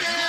Rockets!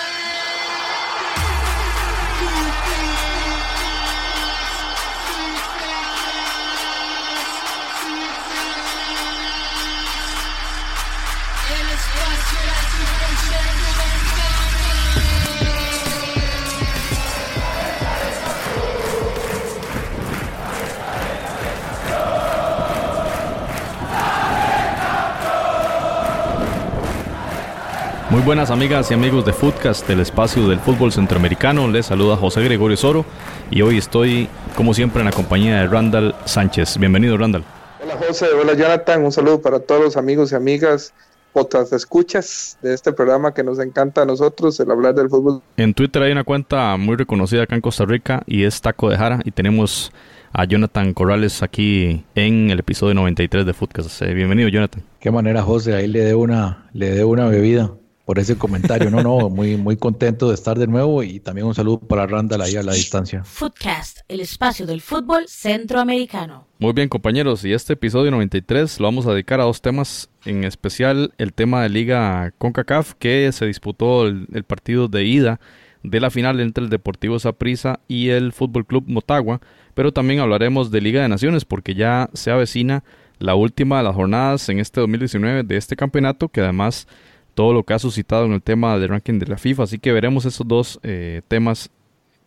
Muy buenas amigas y amigos de Footcast, el espacio del fútbol centroamericano. Les saluda José Gregorio Soro y hoy estoy, como siempre, en la compañía de Randall Sánchez. Bienvenido, Randall. Hola José, hola Jonathan, un saludo para todos los amigos y amigas otras escuchas de este programa que nos encanta a nosotros, el hablar del fútbol. En Twitter hay una cuenta muy reconocida acá en Costa Rica y es Taco de Jara y tenemos a Jonathan Corrales aquí en el episodio 93 de Footcast. Eh, bienvenido, Jonathan. Qué manera, José, ahí le dé una, le dé una bebida por ese comentario. No, no, muy, muy contento de estar de nuevo y también un saludo para Randall ahí a la distancia. Footcast, el espacio del fútbol centroamericano. Muy bien, compañeros, y este episodio 93 lo vamos a dedicar a dos temas, en especial el tema de Liga CONCACAF, que se disputó el, el partido de ida de la final entre el Deportivo Saprissa y el Fútbol Club Motagua, pero también hablaremos de Liga de Naciones porque ya se avecina la última de las jornadas en este 2019 de este campeonato, que además todo lo que ha suscitado en el tema del ranking de la FIFA. Así que veremos esos dos eh, temas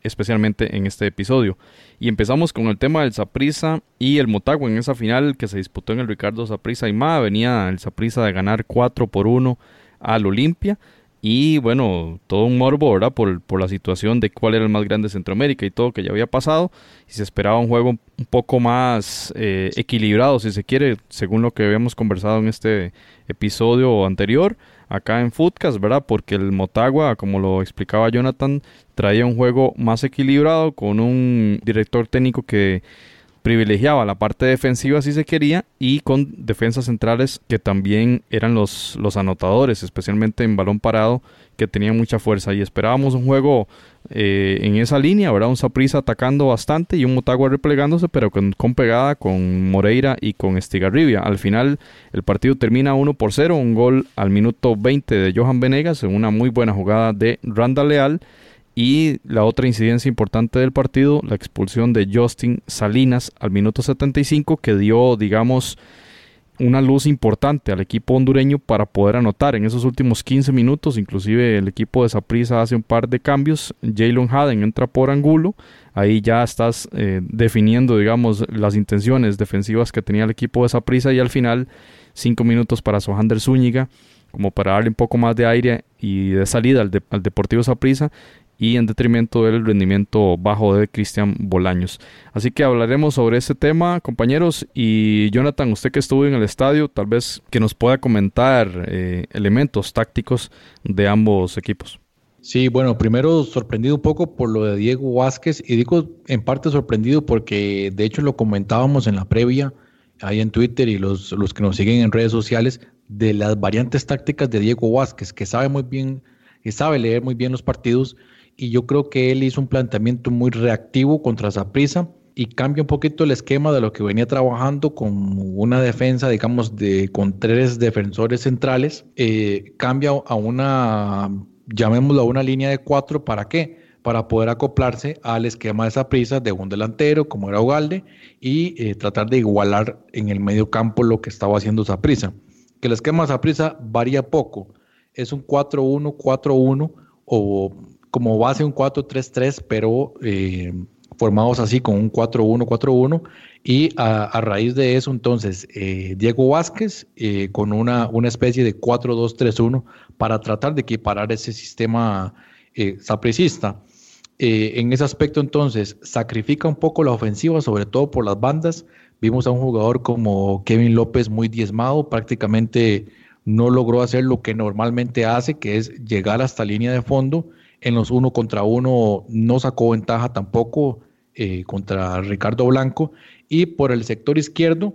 especialmente en este episodio. Y empezamos con el tema del Saprisa y el Motagua en esa final que se disputó en el Ricardo Saprisa y Ma. Venía el Saprisa de ganar 4 por 1 al Olimpia. Y bueno, todo un morbo, ¿verdad? Por, por, la situación de cuál era el más grande de Centroamérica y todo que ya había pasado. Y se esperaba un juego un poco más eh, equilibrado, si se quiere, según lo que habíamos conversado en este episodio anterior acá en Footcast, ¿verdad? Porque el Motagua, como lo explicaba Jonathan, traía un juego más equilibrado con un director técnico que privilegiaba la parte defensiva si se quería y con defensas centrales que también eran los, los anotadores, especialmente en balón parado, que tenían mucha fuerza y esperábamos un juego eh, en esa línea, ¿verdad? Un Saprisa atacando bastante y un Motagua replegándose, pero con, con, pegada con Moreira y con Estigarribia. Al final el partido termina 1 por 0, un gol al minuto 20 de Johan Venegas en una muy buena jugada de Randa Leal y la otra incidencia importante del partido, la expulsión de Justin Salinas al minuto 75, que dio, digamos, una luz importante al equipo hondureño para poder anotar en esos últimos 15 minutos. Inclusive el equipo de Saprissa hace un par de cambios. Jalen Haden entra por Angulo. Ahí ya estás eh, definiendo, digamos, las intenciones defensivas que tenía el equipo de Saprissa. Y al final, 5 minutos para Sohander Zúñiga, como para darle un poco más de aire y de salida al, al Deportivo Saprissa y en detrimento del rendimiento bajo de Cristian Bolaños. Así que hablaremos sobre este tema, compañeros. Y Jonathan, usted que estuvo en el estadio, tal vez que nos pueda comentar eh, elementos tácticos de ambos equipos. Sí, bueno, primero sorprendido un poco por lo de Diego Vázquez y digo en parte sorprendido porque de hecho lo comentábamos en la previa ahí en Twitter y los, los que nos siguen en redes sociales de las variantes tácticas de Diego Vázquez, que sabe muy bien, que sabe leer muy bien los partidos y yo creo que él hizo un planteamiento muy reactivo contra Zaprisa y cambia un poquito el esquema de lo que venía trabajando con una defensa, digamos, de con tres defensores centrales, eh, cambia a una, llamémoslo a una línea de cuatro, ¿para qué? Para poder acoplarse al esquema de Zaprisa de un delantero, como era Ugalde, y eh, tratar de igualar en el medio campo lo que estaba haciendo Zaprisa. Que el esquema de Zaprisa varía poco, es un 4-1, 4-1 o como base un 4-3-3, pero eh, formados así con un 4-1-4-1. Y a, raíz de eso, entonces, eh, Diego Vázquez eh, con una, una especie de 4-2-3-1 para tratar de equiparar ese sistema sapricista. en ese aspecto, entonces, sacrifica un poco la ofensiva, sobre todo por las bandas. Vimos a un jugador como Kevin López muy diezmado, prácticamente no logró hacer lo que normalmente hace, que es llegar hasta línea de fondo en los uno contra uno no sacó ventaja tampoco eh, contra Ricardo Blanco. Y por el sector izquierdo,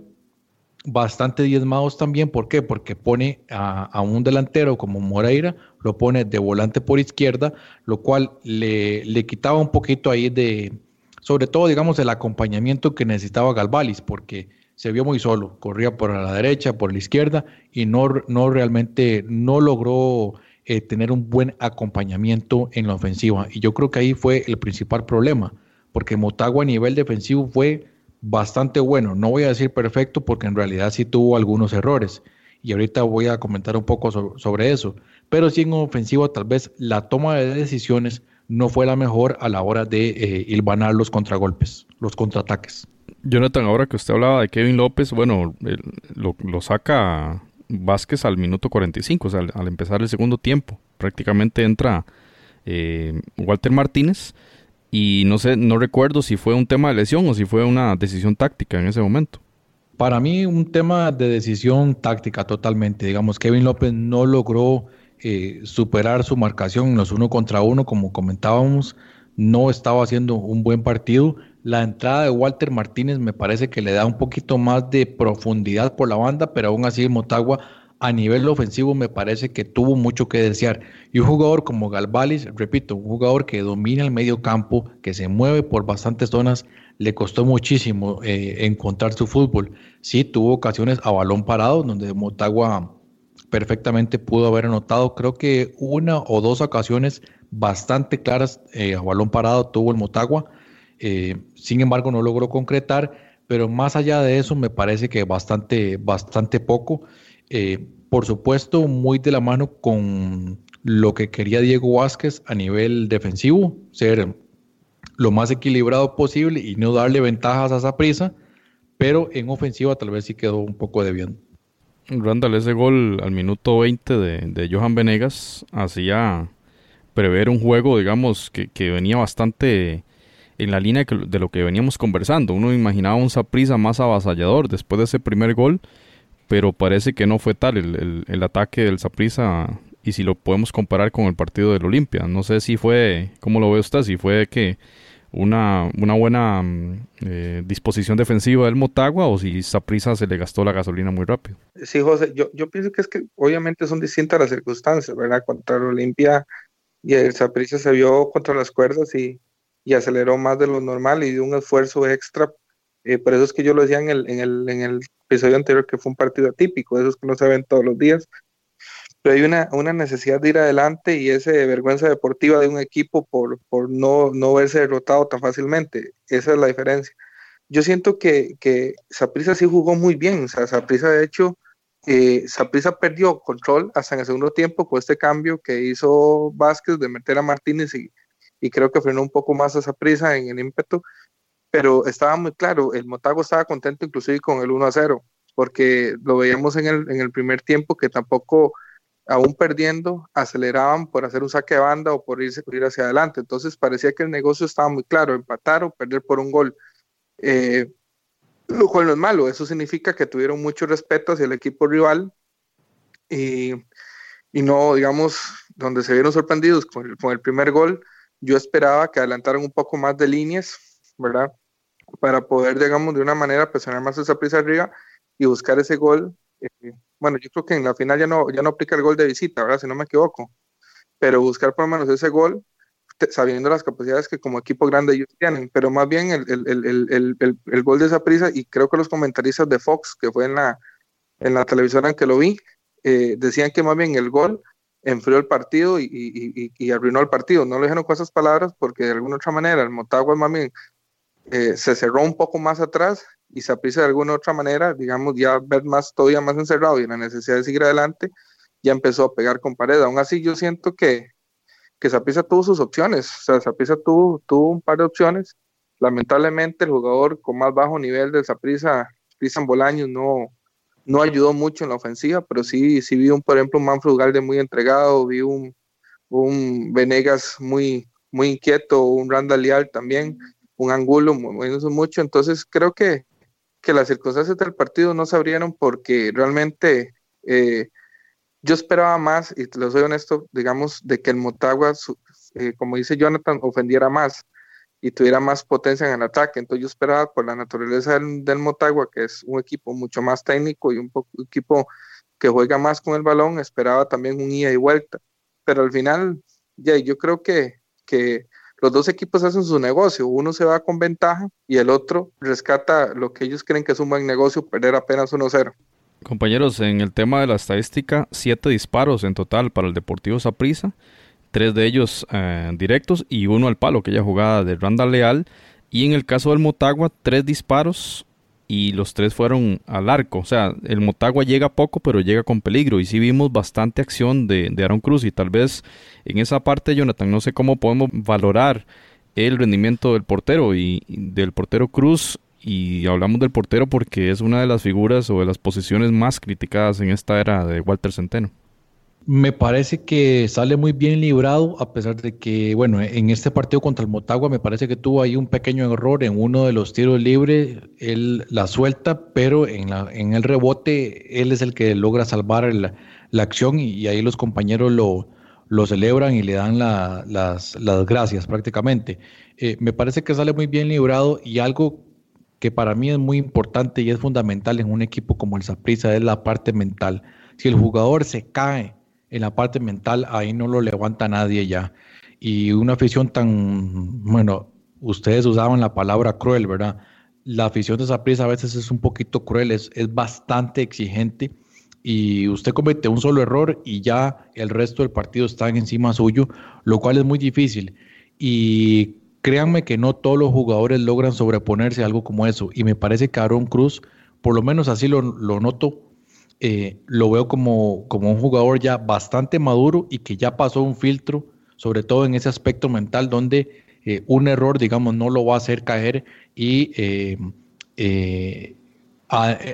bastante diezmados también. ¿Por qué? Porque pone a, un delantero como Moreira, lo pone de volante por izquierda, lo cual le, le, quitaba un poquito ahí de, sobre todo, digamos, el acompañamiento que necesitaba Galvalis, porque se vio muy solo, corría por la derecha, por la izquierda y no, no realmente, no logró eh, tener un buen acompañamiento en la ofensiva. Y yo creo que ahí fue el principal problema, porque Motagua a nivel defensivo fue bastante bueno. No voy a decir perfecto porque en realidad sí tuvo algunos errores. Y ahorita voy a comentar un poco sobre, eso. Pero sí en ofensiva tal vez la toma de decisiones no fue la mejor a la hora de eh, ilvanar los contragolpes, los contraataques. Jonathan, ahora que usted hablaba de Kevin López, bueno, lo, lo, saca Vázquez al minuto 45, o sea, al, empezar el segundo tiempo. Prácticamente entra eh, Walter Martínez y no sé, no recuerdo si fue un tema de lesión o si fue una decisión táctica en ese momento. Para mí un tema de decisión táctica totalmente. Digamos, Kevin López no logró eh, superar su marcación en los uno contra uno, como comentábamos, no estaba haciendo un buen partido. La entrada de Walter Martínez me parece que le da un poquito más de profundidad por la banda, pero aún así Motagua a nivel ofensivo me parece que tuvo mucho que desear. Y un jugador como Galvalis, repito, un jugador que domina el medio campo, que se mueve por bastantes zonas, le costó muchísimo eh, encontrar su fútbol. Sí, tuvo ocasiones a balón parado, donde Motagua perfectamente pudo haber anotado, creo que una o dos ocasiones bastante claras eh, a balón parado tuvo el Motagua. Eh, sin embargo, no logró concretar, pero más allá de eso, me parece que bastante, bastante poco. Eh, por supuesto, muy de la mano con lo que quería Diego Vázquez a nivel defensivo, ser lo más equilibrado posible y no darle ventajas a esa prisa, pero en ofensiva tal vez sí quedó un poco debiendo. Randall, ese gol al minuto 20 de, Johan Venegas hacía prever un juego, digamos, que venía bastante en la línea de lo que veníamos conversando. Uno imaginaba un Saprisa más avasallador después de ese primer gol, pero parece que no fue tal el, ataque del Saprisa y si lo podemos comparar con el partido del Olimpia. No sé si fue, ¿cómo lo ve usted? Si fue que una, una buena mm, eh, disposición defensiva del Motagua o si Saprisa se le gastó la gasolina muy rápido. Sí, José, yo, yo pienso que es que obviamente son distintas las circunstancias, ¿verdad? Contra el Olimpia y el Saprisa se vio contra las cuerdas y, y, aceleró más de lo normal y dio un esfuerzo extra. Eh, por eso es que yo lo decía en el, en, el, en el episodio anterior que fue un partido atípico, esos que no se ven todos los días. Pero hay una, una necesidad de ir adelante y esa vergüenza deportiva de un equipo por, por no, no verse derrotado tan fácilmente. Esa es la diferencia. Yo siento que, que Saprisa sí jugó muy bien. O sea, de hecho, eh, perdió control hasta en el segundo tiempo con este cambio que hizo Vázquez de meter a Martínez y, y creo que frenó un poco más a Saprisa en el ímpetu, pero estaba muy claro, el Motago estaba contento inclusive con el 1 a 0, porque lo veíamos en el, en el primer tiempo que tampoco, aún perdiendo, aceleraban por hacer un saque de banda o por irse ir hacia adelante. Entonces parecía que el negocio estaba muy claro, empatar o perder por un gol. Eh, lo cual no es malo, eso significa que tuvieron mucho respeto hacia el equipo rival y, y no, digamos, donde se vieron sorprendidos con el, con el, primer gol, yo esperaba que adelantaran un poco más de líneas, ¿verdad? Para poder, digamos, de una manera presionar más esa prisa arriba y buscar ese gol. Eh, bueno, yo creo que en la final ya no, ya no aplica el gol de visita, ¿verdad? Si no me equivoco, pero buscar por lo menos ese gol sabiendo las capacidades que como equipo grande ellos tienen, pero más bien el, el, el, el gol de esa prisa, y creo que los comentaristas de Fox, que fue en la, en la televisión en que lo vi, eh, decían que más bien el gol enfrió el partido y, y, y, arruinó el partido. No lo dijeron con esas palabras porque de alguna otra manera el Motagua más eh, se cerró un poco más atrás y se aprisa de alguna otra manera, digamos, ya ver más, todavía más encerrado y la necesidad de seguir adelante, ya empezó a pegar con pared. Aún así, yo siento que, que Zapisa tuvo sus opciones, o sea, Zapisa tuvo, tuvo un par de opciones. Lamentablemente, el jugador con más bajo nivel de Zapisa, Cristian Bolaños, no, no ayudó mucho en la ofensiva, pero sí, sí vi un, por ejemplo, un Manfred Ugalde muy entregado, vi un, un Venegas muy, muy inquieto, un Randall Leal también, un Angulo moviéndose mucho, entonces creo que, que las circunstancias del partido no se abrieron porque realmente eh, yo esperaba más, y te lo soy honesto, digamos, de que el Motagua, eh, como dice Jonathan, ofendiera más y tuviera más potencia en el ataque. Entonces yo esperaba por la naturaleza del, Motagua, que es un equipo mucho más técnico y un, equipo que juega más con el balón, esperaba también un ida y vuelta. Pero al final, ya, yo creo que, que los dos equipos hacen su negocio. Uno se va con ventaja y el otro rescata lo que ellos creen que es un buen negocio, perder apenas 1-0. Compañeros, en el tema de la estadística, siete disparos en total para el Deportivo Saprissa, tres de ellos eh, directos y uno al palo, aquella jugada de Randa Leal. Y en el caso del Motagua, tres disparos y los tres fueron al arco. O sea, el Motagua llega poco, pero llega con peligro. Y sí vimos bastante acción de, de Aaron Cruz. Y tal vez en esa parte, Jonathan, no sé cómo podemos valorar el rendimiento del portero y del portero Cruz y hablamos del portero porque es una de las figuras o de las posiciones más criticadas en esta era de Walter Centeno. Me parece que sale muy bien librado, a pesar de que, bueno, en este partido contra el Motagua me parece que tuvo ahí un pequeño error en uno de los tiros libres, él la suelta, pero en, la, en el rebote él es el que logra salvar la, acción y, ahí los compañeros lo, lo celebran y le dan las, gracias prácticamente. Eh, me parece que sale muy bien librado y algo que para mí es muy importante y es fundamental en un equipo como el Saprissa es la parte mental. Si el jugador se cae en la parte mental, ahí no lo levanta nadie ya. Y una afición tan, bueno, ustedes usaban la palabra cruel, ¿verdad? La afición de Saprissa a veces es un poquito cruel, es, es bastante exigente y usted comete un solo error y ya el resto del partido está encima suyo, lo cual es muy difícil. Y créanme que no todos los jugadores logran sobreponerse a algo como eso. Y me parece que Aaron Cruz, por lo menos así lo, noto, eh, lo veo como, como un jugador ya bastante maduro y que ya pasó un filtro, sobre todo en ese aspecto mental donde eh, un error, digamos, no lo va a hacer caer y eh,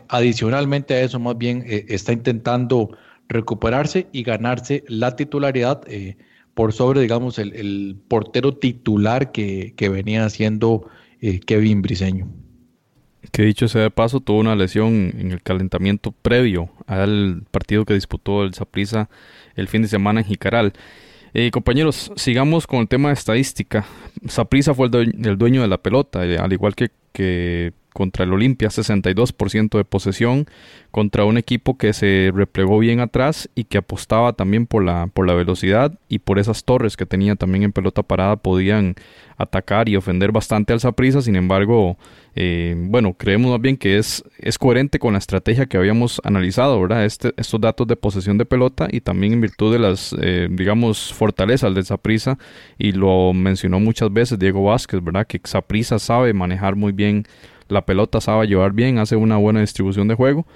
adicionalmente a eso, más bien está intentando recuperarse y ganarse la titularidad por sobre, digamos, el, portero titular que, venía haciendo eh, Kevin Briseño. Que dicho sea de paso, tuvo una lesión en el calentamiento previo al partido que disputó el Saprissa el fin de semana en Jicaral. Eh, compañeros, sigamos con el tema de estadística. Saprissa fue el, dueño de la pelota, eh, al igual que, que contra el Olimpia, 62% de posesión, contra un equipo que se replegó bien atrás y que apostaba también por la, por la velocidad y por esas torres que tenía también en pelota parada, podían atacar y ofender bastante al Saprisa. Sin embargo, eh, bueno, creemos más bien que es, es coherente con la estrategia que habíamos analizado, ¿verdad? Este, estos datos de posesión de pelota y también en virtud de las, eh, digamos, fortalezas del Saprisa, y lo mencionó muchas veces Diego Vázquez, ¿verdad? Que Saprisa sabe manejar muy bien la pelota sabe llevar bien, hace una buena distribución de juego.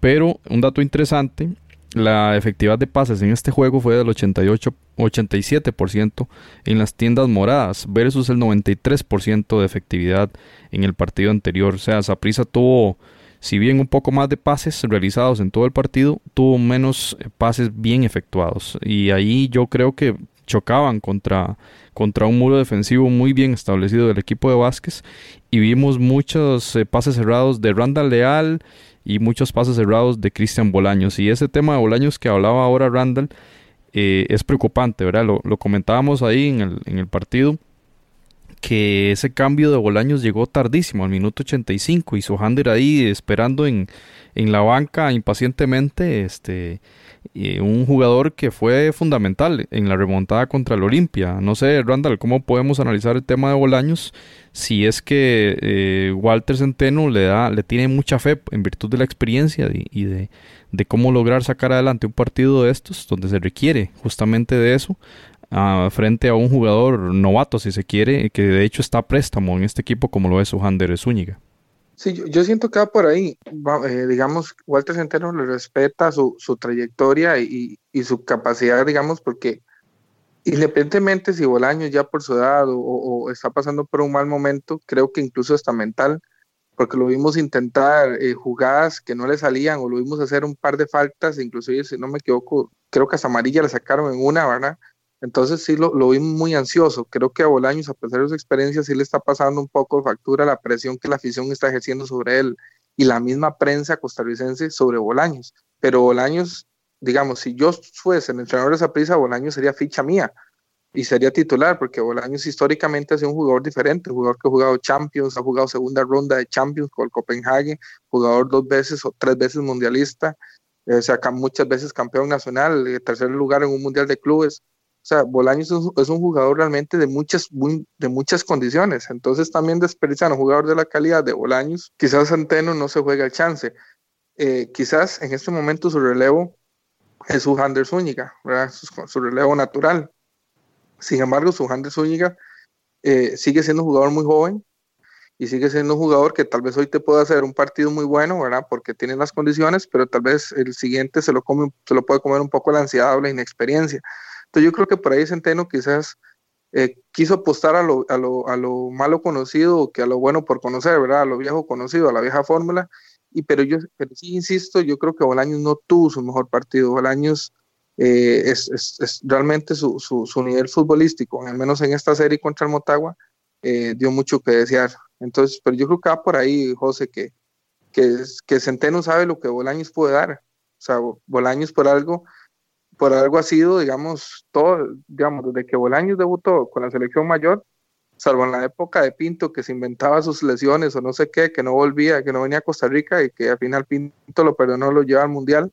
Pero un dato interesante, la efectividad de pases en este juego fue del 88, 87% en las tiendas moradas versus el 93% de efectividad en el partido anterior. O sea, Saprisa tuvo, si bien un poco más de pases realizados en todo el partido, tuvo menos eh, pases bien efectuados. Y ahí yo creo que chocaban contra, contra un muro defensivo muy bien establecido del equipo de Vázquez y vimos muchos eh, pases cerrados de Randall Leal y muchos pases cerrados de Cristian Bolaños y ese tema de Bolaños que hablaba ahora Randall eh, es preocupante, ¿verdad? Lo, lo comentábamos ahí en el, en el partido que ese cambio de Bolaños llegó tardísimo, al minuto 85, y Sohander ahí esperando en, en la banca impacientemente, este, un jugador que fue fundamental en la remontada contra el Olimpia. No sé, Randall, ¿cómo podemos analizar el tema de Bolaños? Si es que eh, Walter Centeno le da, le tiene mucha fe en virtud de la experiencia y, de, de, cómo lograr sacar adelante un partido de estos, donde se requiere justamente de eso, frente a un jugador novato, si se quiere, que de hecho está a préstamo en este equipo como lo es Ujander Zúñiga. Sí, yo, siento que va por ahí. Eh, digamos, Walter Centeno le respeta su, su trayectoria y, y, su capacidad, digamos, porque independientemente si Bolaños ya por su edad o, está pasando por un mal momento, creo que incluso está mental, porque lo vimos intentar eh, jugadas que no le salían o lo vimos hacer un par de faltas, inclusive si no me equivoco, creo que hasta amarilla le sacaron en una, ¿verdad? Entonces sí lo, lo vi muy ansioso. Creo que a Bolaños, a pesar de su experiencia, sí le está pasando un poco de factura la presión que la afición está ejerciendo sobre él y la misma prensa costarricense sobre Bolaños. Pero Bolaños, digamos, si yo fuese el entrenador de esa prisa, Bolaños sería ficha mía y sería titular, porque Bolaños históricamente ha sido un jugador diferente, un jugador que ha jugado Champions, ha jugado segunda ronda de Champions con el Copenhague, jugador dos veces o tres veces mundialista, eh, saca muchas veces campeón nacional, eh, tercer lugar en un mundial de clubes. Sea, Bolaños es un, jugador realmente de muchas, de muchas condiciones. Entonces también desperdiciar un jugador de la calidad de Bolaños. Quizás Centeno no se juega el chance. eh, quizás en este momento su relevo es su Hander Zúñiga, Su, relevo natural. Sin embargo, su Hander Zúñiga eh, sigue siendo un jugador muy joven y sigue siendo un jugador que tal vez hoy te pueda hacer un partido muy bueno, ¿verdad? Porque tiene las condiciones, pero tal vez el siguiente se lo, come, se lo puede comer un poco la ansiedad o la inexperiencia. Entonces yo creo que por ahí Centeno quizás eh, quiso apostar a lo, a, lo, a lo, malo conocido que a lo bueno por conocer, ¿verdad? A lo viejo conocido, a la vieja fórmula. Y pero yo pero sí insisto, yo creo que Bolaños no tuvo su mejor partido. Bolaños eh, es, es, realmente su, su, su, nivel futbolístico, al menos en esta serie contra el Motagua, eh, dio mucho que desear. Entonces, pero yo creo que va por ahí, José, que, que, que Centeno sabe lo que Bolaños puede dar. O sea, Bolaños por algo, por algo ha sido, digamos, todo, digamos, desde que Bolaños debutó con la selección mayor, salvo en la época de Pinto, que se inventaba sus lesiones o no sé qué, que no volvía, que no venía a Costa Rica y que al final Pinto lo perdonó, lo lleva al Mundial,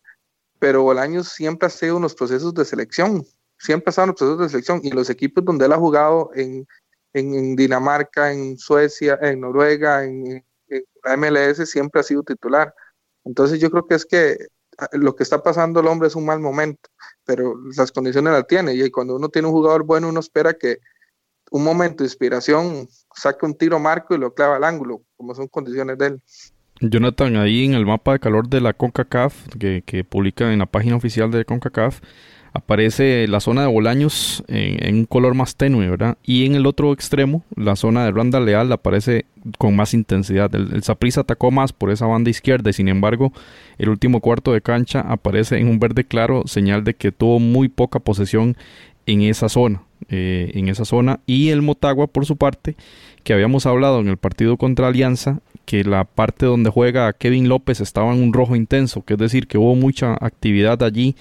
pero Bolaños siempre ha sido unos procesos de selección, siempre ha estado en los procesos de selección y los equipos donde él ha jugado en, en Dinamarca, en Suecia, en Noruega, en, la MLS, siempre ha sido titular. Entonces yo creo que es que lo que está pasando el hombre es un mal momento, pero las condiciones las tiene y cuando uno tiene un jugador bueno uno espera que un momento de inspiración saque un tiro marco y lo clava al ángulo, como son condiciones de él. Jonathan, ahí en el mapa de calor de la CONCACAF que, que publica en la página oficial de CONCACAF, aparece la zona de Bolaños en, un color más tenue, ¿verdad? Y en el otro extremo, la zona de Randa Leal aparece con más intensidad. El Saprissa atacó más por esa banda izquierda y sin embargo el último cuarto de cancha aparece en un verde claro, señal de que tuvo muy poca posesión en esa zona. Eh, en esa zona y el Motagua por su parte que habíamos hablado en el partido contra Alianza que la parte donde juega Kevin López estaba en un rojo intenso que es decir que hubo mucha actividad allí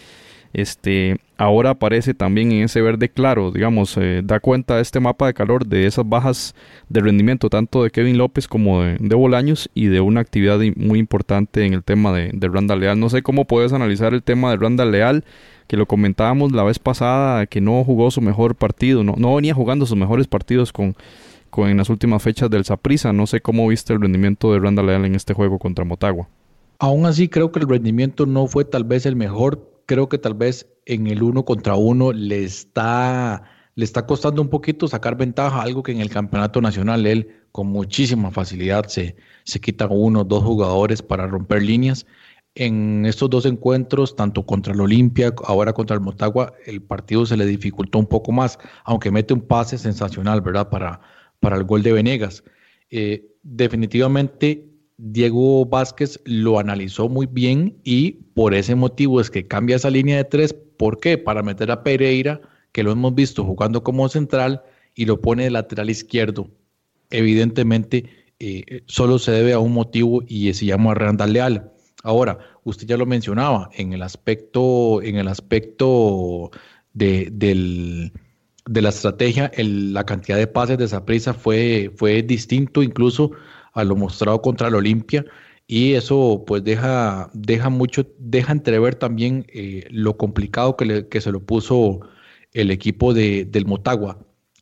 este ahora aparece también en ese verde claro, digamos, eh, da cuenta este mapa de calor de esas bajas de rendimiento tanto de Kevin López como de, Bolaños y de una actividad muy importante en el tema de, de Leal. No sé cómo puedes analizar el tema de Randa Leal, que lo comentábamos la vez pasada, que no jugó su mejor partido, no, no venía jugando sus mejores partidos con, con en las últimas fechas del Saprisa. No sé cómo viste el rendimiento de Randa Leal en este juego contra Motagua. Aún así creo que el rendimiento no fue tal vez el mejor creo que tal vez en el uno contra uno le está, le está costando un poquito sacar ventaja, algo que en el campeonato nacional él con muchísima facilidad se, se quita uno o dos jugadores para romper líneas. En estos dos encuentros, tanto contra el Olimpia, ahora contra el Motagua, el partido se le dificultó un poco más, aunque mete un pase sensacional, ¿verdad? Para, para el gol de Venegas. Eh, definitivamente Diego Vázquez lo analizó muy bien y por ese motivo es que cambia esa línea de tres. ¿Por qué? Para meter a Pereira, que lo hemos visto jugando como central, y lo pone de lateral izquierdo. Evidentemente, eh, solo se debe a un motivo y se llama Randall Leal. Ahora, usted ya lo mencionaba, en el aspecto, en el aspecto de, de la estrategia, la cantidad de pases de esa prisa fue, fue distinto incluso a lo mostrado contra el Olimpia y eso pues deja, deja mucho, deja entrever también eh, lo complicado que, se lo puso el equipo de, del Motagua.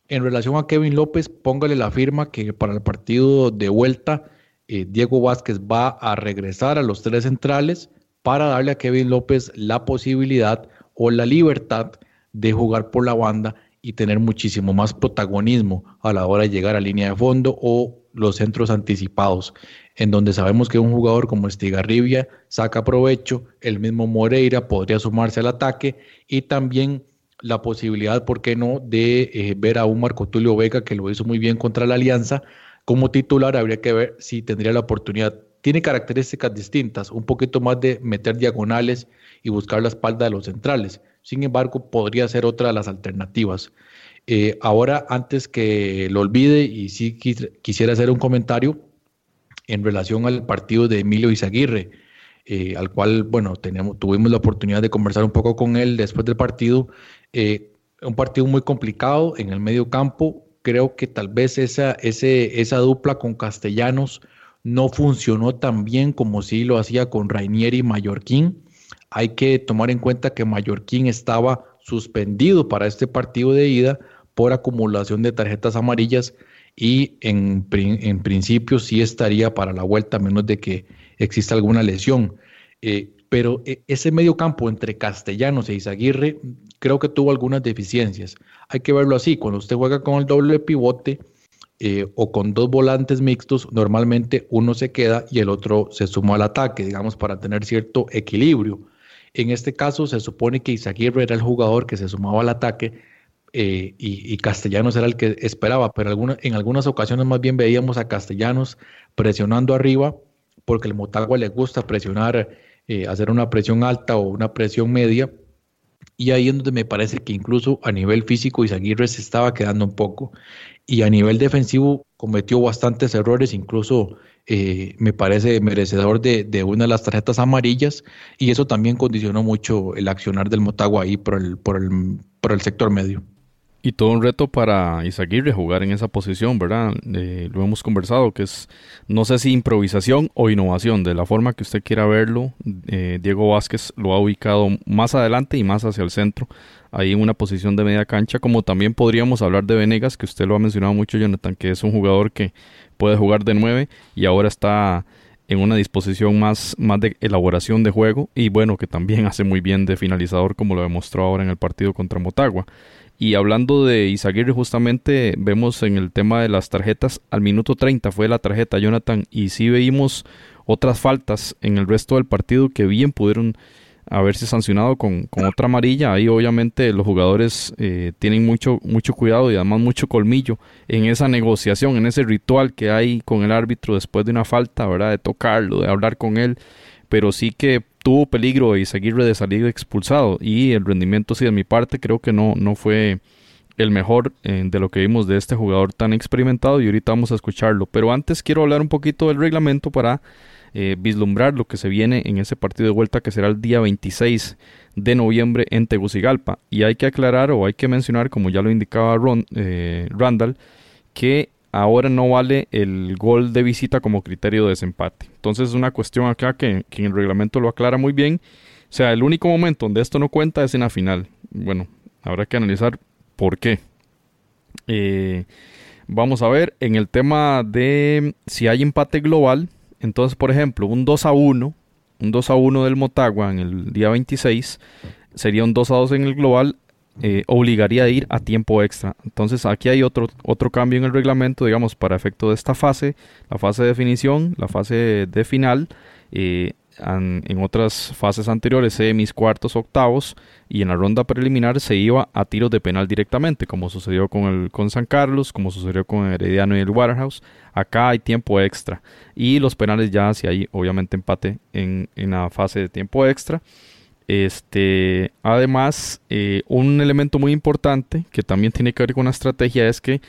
En relación a Kevin López, póngale la firma que para el partido de vuelta eh, Diego Vázquez va a regresar a los tres centrales para darle a Kevin López la posibilidad o la libertad de jugar por la banda y tener muchísimo más protagonismo a la hora de llegar a línea de fondo o los centros anticipados, en donde sabemos que un jugador como Estigarribia saca provecho, el mismo Moreira podría sumarse al ataque y también la posibilidad, ¿por qué no?, de eh, ver a un Marco Tulio Vega que lo hizo muy bien contra la Alianza como titular, habría que ver si tendría la oportunidad. Tiene características distintas, un poquito más de meter diagonales y buscar la espalda de los centrales. Sin embargo, podría ser otra de las alternativas. Eh, ahora, antes que lo olvide, y sí quisiera hacer un comentario en relación al partido de Emilio Izaguirre, eh, al cual, bueno, tuvimos la oportunidad de conversar un poco con él después del partido. Eh, un partido muy complicado en el medio campo. Creo que tal vez esa, dupla con Castellanos no funcionó tan bien como sí lo hacía con Rainieri y Mallorquín. Hay que tomar en cuenta que Mallorquín estaba suspendido para este partido de ida por acumulación de tarjetas amarillas y en, en principio sí estaría para la vuelta, a menos de que exista alguna lesión. Eh, pero eh, ese medio campo entre Castellanos e Izaguirre creo que tuvo algunas deficiencias. Hay que verlo así, cuando usted juega con el doble pivote eh, o con dos volantes mixtos, normalmente uno se queda y el otro se suma al ataque, digamos, para tener cierto equilibrio. En este caso se supone que Izaguirre era el jugador que se sumaba al ataque y, y, Castellanos era el que esperaba, pero en algunas ocasiones más bien veíamos a Castellanos presionando arriba porque el Motagua le gusta presionar eh, hacer una presión alta o una presión media. Y ahí es donde me parece que incluso a nivel físico Isaguirre se estaba quedando un poco. Y a nivel defensivo cometió bastantes errores, incluso eh, me parece merecedor de, de, una de las tarjetas amarillas. Y eso también condicionó mucho el accionar del Motagua ahí por el, por el, por el sector medio. Y todo un reto para Isaguirre jugar en esa posición, ¿verdad? Eh, lo hemos conversado, que es, no sé si improvisación o innovación, de la forma que usted quiera verlo. Eh, Diego Vázquez lo ha ubicado más adelante y más hacia el centro, ahí en una posición de media cancha, como también podríamos hablar de Venegas, que usted lo ha mencionado mucho, Jonathan, que es un jugador que puede jugar de nueve y ahora está en una disposición más, más de elaboración de juego y bueno, que también hace muy bien de finalizador como lo demostró ahora en el partido contra Motagua. Y hablando de Isaguirre, justamente vemos en el tema de las tarjetas, al minuto 30 fue la tarjeta Jonathan, y sí veíamos otras faltas en el resto del partido que bien pudieron haberse sancionado con, con otra amarilla. Ahí obviamente los jugadores eh, tienen mucho, mucho cuidado y además mucho colmillo en esa negociación, en ese ritual que hay con el árbitro después de una falta, ¿verdad? De tocarlo, de hablar con él. Pero sí que tuvo peligro y seguir de salir expulsado y el rendimiento sí de mi parte creo que no, no fue el mejor eh, de lo que vimos de este jugador tan experimentado y ahorita vamos a escucharlo. Pero antes quiero hablar un poquito del reglamento para eh, vislumbrar lo que se viene en ese partido de vuelta que será el día 26 de noviembre en Tegucigalpa. Y hay que aclarar o hay que mencionar, como ya lo indicaba Ron, eh, Randall, que ahora no vale el gol de visita como criterio de desempate. Entonces es una cuestión acá que, en el reglamento lo aclara muy bien. O sea, el único momento donde esto no cuenta es en la final. Bueno, habrá que analizar por qué. Eh, vamos a ver, en el tema de si hay empate global, entonces, por ejemplo, un 2 a 1, un 2 a 1 del Motagua en el día 26, sería un 2 a 2 en el global, eh, obligaría a ir a tiempo extra. Entonces aquí hay otro, otro cambio en el reglamento, digamos, para efecto de esta fase, la fase de definición, la fase de final. Eh, en, otras fases anteriores, semis, cuartos, octavos, y en la ronda preliminar se iba a tiros de penal directamente, como sucedió con, el, con San Carlos, como sucedió con Herediano y el Waterhouse. Acá hay tiempo extra, y los penales ya, si hay obviamente empate en, en la fase de tiempo extra. Este, además, eh, un elemento muy importante que también tiene que ver con la estrategia es que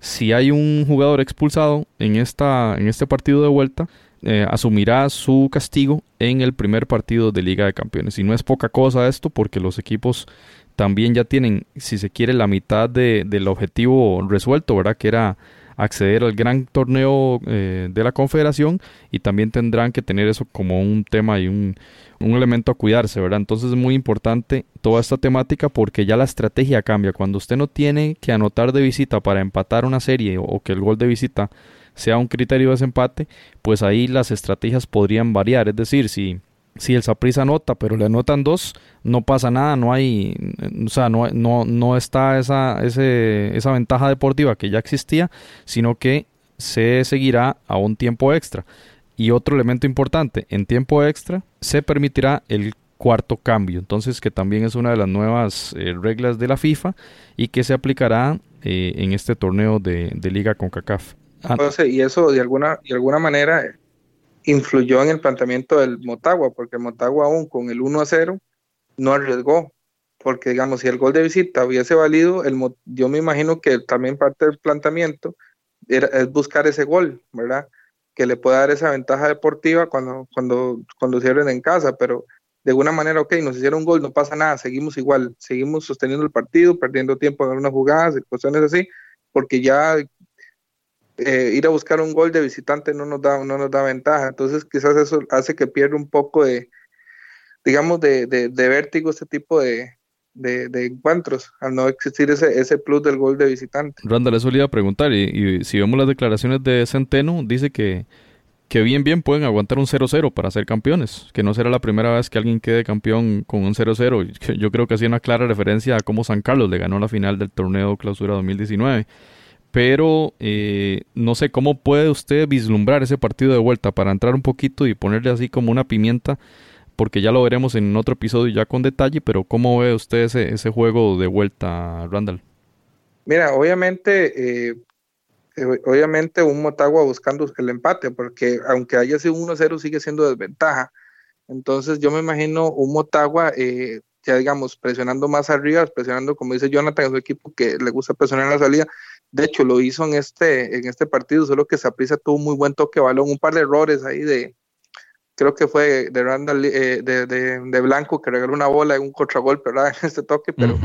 si hay un jugador expulsado en, esta, en este partido de vuelta, eh, asumirá su castigo en el primer partido de Liga de Campeones. Y no es poca cosa esto porque los equipos también ya tienen, si se quiere, la mitad del objetivo resuelto, ¿verdad? Que era acceder al gran torneo eh, de la Confederación y también tendrán que tener eso como un tema y un, un elemento a cuidarse, ¿verdad? Entonces es muy importante toda esta temática porque ya la estrategia cambia. Cuando usted no tiene que anotar de visita para empatar una serie o que el gol de visita sea un criterio de desempate, pues ahí las estrategias podrían variar. Es decir, si si el Saprissa anota, pero le anotan dos, no pasa nada, no hay, o sea, no, no, no está esa, ese, esa ventaja deportiva que ya existía, sino que se seguirá a un tiempo extra. Y otro elemento importante, en tiempo extra se permitirá el cuarto cambio, entonces que también es una de las nuevas eh, reglas de la FIFA y que se aplicará eh, en este torneo de, de Liga con CACAF. Ah. y eso de alguna, de alguna manera influyó en el planteamiento del Motagua, porque Motagua aún con el 1 a 0 no arriesgó, porque digamos, si el gol de visita hubiese valido, el, yo me imagino que también parte del planteamiento era, es buscar ese gol, ¿verdad? Que le pueda dar esa ventaja deportiva cuando, cuando, cuando cierren en casa, pero de alguna manera, ok, nos hicieron un gol, no pasa nada, seguimos igual, seguimos sosteniendo el partido, perdiendo tiempo en algunas jugadas y cuestiones así, porque ya eh, ir a buscar un gol de visitante no nos da, no nos da ventaja. Entonces quizás eso hace que pierda un poco de, digamos, de, de, vértigo este tipo de, de, encuentros, al no existir ese, ese plus del gol de visitante. Randall, eso le iba a preguntar, y, si vemos las declaraciones de Centeno, dice que, que bien bien pueden aguantar un 0-0 para ser campeones, que no será la primera vez que alguien quede campeón con un 0-0. Yo creo que hacía una clara referencia a cómo San Carlos le ganó la final del torneo Clausura 2019. Pero eh, no sé cómo puede usted vislumbrar ese partido de vuelta para entrar un poquito y ponerle así como una pimienta, porque ya lo veremos en otro episodio ya con detalle, pero ¿cómo ve usted ese, juego de vuelta, Randall? Mira, obviamente eh, eh, obviamente un Motagua buscando el empate, porque aunque haya sido 1-0 sigue siendo desventaja. Entonces yo me imagino un Motagua, eh, ya digamos, presionando más arriba, presionando, como dice Jonathan, es un equipo que le gusta presionar en la salida. De hecho, lo hizo en este, en este partido, solo que Saprissa tuvo muy buen toque balón, un par de errores ahí de, creo que fue de Randall, eh, de, de, Blanco, que regaló una bola en un contragolpe, ¿verdad? En este toque, pero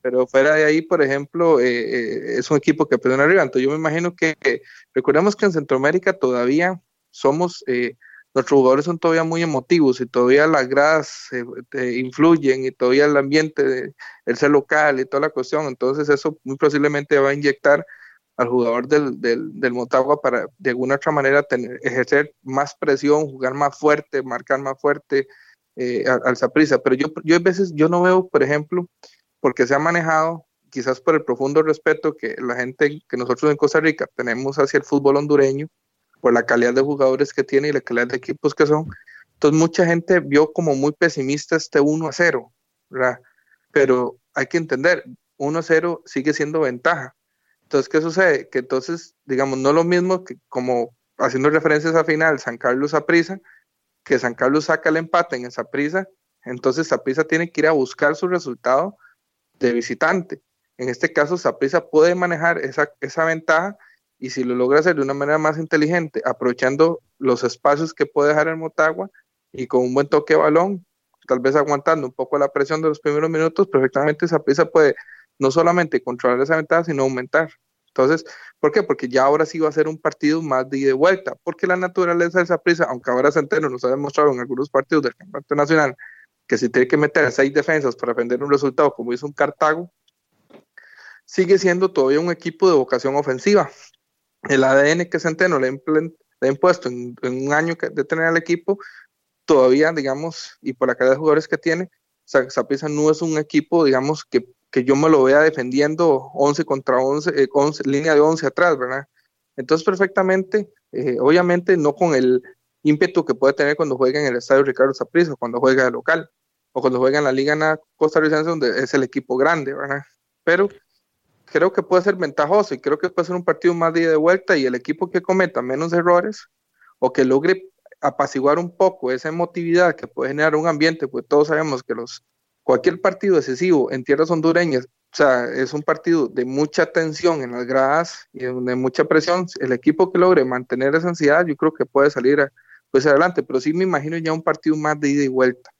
pero fuera de ahí, por ejemplo, eh, eh, es un equipo que presiona arriba. Entonces yo me imagino que, recordemos que en Centroamérica todavía somos, eh, nuestros jugadores son todavía muy emotivos y todavía las gradas influyen y todavía el ambiente, de, el ser local y toda la cuestión. Entonces eso muy posiblemente va a inyectar al jugador del, del, Motagua para de alguna otra manera tener, ejercer más presión, jugar más fuerte, marcar más fuerte al, al Saprissa. Pero yo, yo a veces yo no veo, por ejemplo, porque se ha manejado, quizás por el profundo respeto que la gente, que nosotros en Costa Rica tenemos hacia el fútbol hondureño, por la calidad de jugadores que tiene y la calidad de equipos que son. Entonces mucha gente vio como muy pesimista este 1 a 0, ¿verdad? Pero hay que entender, 1 a 0 sigue siendo ventaja. Entonces, ¿qué sucede? Que entonces, digamos, no lo mismo que como haciendo referencias a final, San Carlos a prisa, que San Carlos saca el empate en esa prisa, entonces prisa tiene que ir a buscar su resultado de visitante. En este caso, Saprissa puede manejar esa, esa ventaja y si lo logra hacer de una manera más inteligente, aprovechando los espacios que puede dejar el Motagua y con un buen toque de balón, tal vez aguantando un poco la presión de los primeros minutos, perfectamente Saprissa puede no solamente controlar esa ventaja, sino aumentar. Entonces, ¿por qué? Porque ya ahora sí va a ser un partido más de ida y vuelta, porque la naturaleza de esa prisa, aunque ahora Centeno nos ha demostrado en algunos partidos del Campeonato Nacional que si tiene que meter seis defensas para defender un resultado como hizo un Cartago, sigue siendo todavía un equipo de vocación ofensiva. El ADN que Centeno le, ha impuesto en, un año de tener al equipo, todavía, digamos, y por la calidad de jugadores que tiene, Saprissa no es un equipo, digamos, que, yo me lo vea defendiendo 11 contra 11, eh, línea de 11 atrás, ¿verdad? Entonces, perfectamente, eh, obviamente no con el ímpetu que puede tener cuando juega en el estadio Ricardo Saprissa, cuando juega de local, o cuando juega en la Liga Costarricense, donde es el equipo grande, ¿verdad? Pero creo que puede ser ventajoso y creo que puede ser un partido más de, de vuelta y el equipo que cometa menos errores o que logre apaciguar un poco esa emotividad que puede generar un ambiente, pues todos sabemos que los cualquier partido excesivo en tierras hondureñas, o sea, es un partido de mucha tensión en las gradas y de mucha presión. El equipo que logre mantener esa ansiedad, yo creo que puede salir pues adelante, pero sí me imagino ya un partido más de ida y vuelta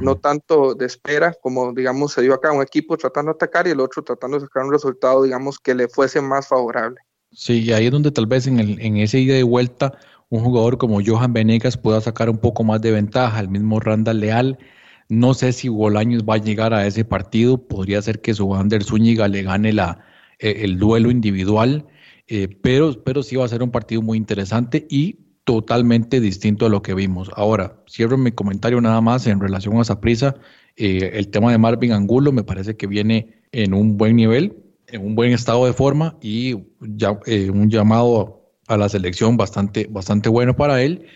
no tanto de espera como, digamos, se dio acá, un equipo tratando de atacar y el otro tratando de sacar un resultado, digamos, que le fuese más favorable. Sí, y ahí es donde tal vez en, el, en ese ida y vuelta un jugador como Johan Venegas pueda sacar un poco más de ventaja, el mismo Randall Leal. No sé si Bolaños va a llegar a ese partido, podría ser que su Ander Zúñiga le gane la, eh, el duelo individual, eh, pero, pero sí va a ser un partido muy interesante y totalmente distinto a lo que vimos. Ahora, cierro mi comentario nada más en relación a esa prisa. Eh, el tema de Marvin Angulo me parece que viene en un buen nivel, en un buen estado de forma y ya, eh, un llamado a la selección bastante, bastante bueno para él.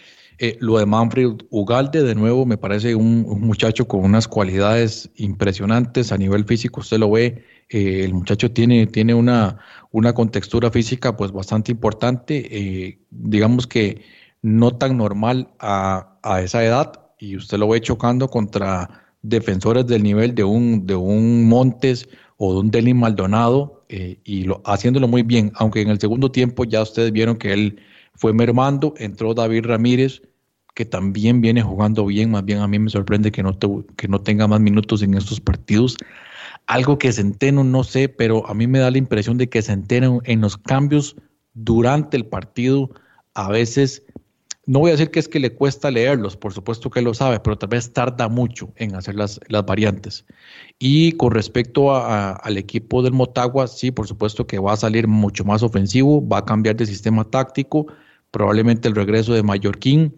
Eh, lo de Manfred Ugalde, de nuevo, me parece un, muchacho con unas cualidades impresionantes a nivel físico. Usted lo ve, el muchacho tiene, tiene una, una contextura física pues bastante importante. digamos que no tan normal a, esa edad y usted lo ve chocando contra defensores del nivel de un, de un Montes o de un Denis Maldonado eh, y lo, haciéndolo muy bien, aunque en el segundo tiempo ya ustedes vieron que él fue mermando, entró David Ramírez, que también viene jugando bien, más bien a mí me sorprende que no, que no tenga más minutos en estos partidos. Algo que Centeno no sé, pero a mí me da la impresión de que Centeno en los cambios durante el partido a veces no voy a decir que es que le cuesta leerlos, por supuesto que lo sabe, pero tal vez tarda mucho en hacer las, variantes. Y con respecto al equipo del Motagua, sí, por supuesto que va a salir mucho más ofensivo, va a cambiar de sistema táctico, probablemente el regreso de Mallorquín,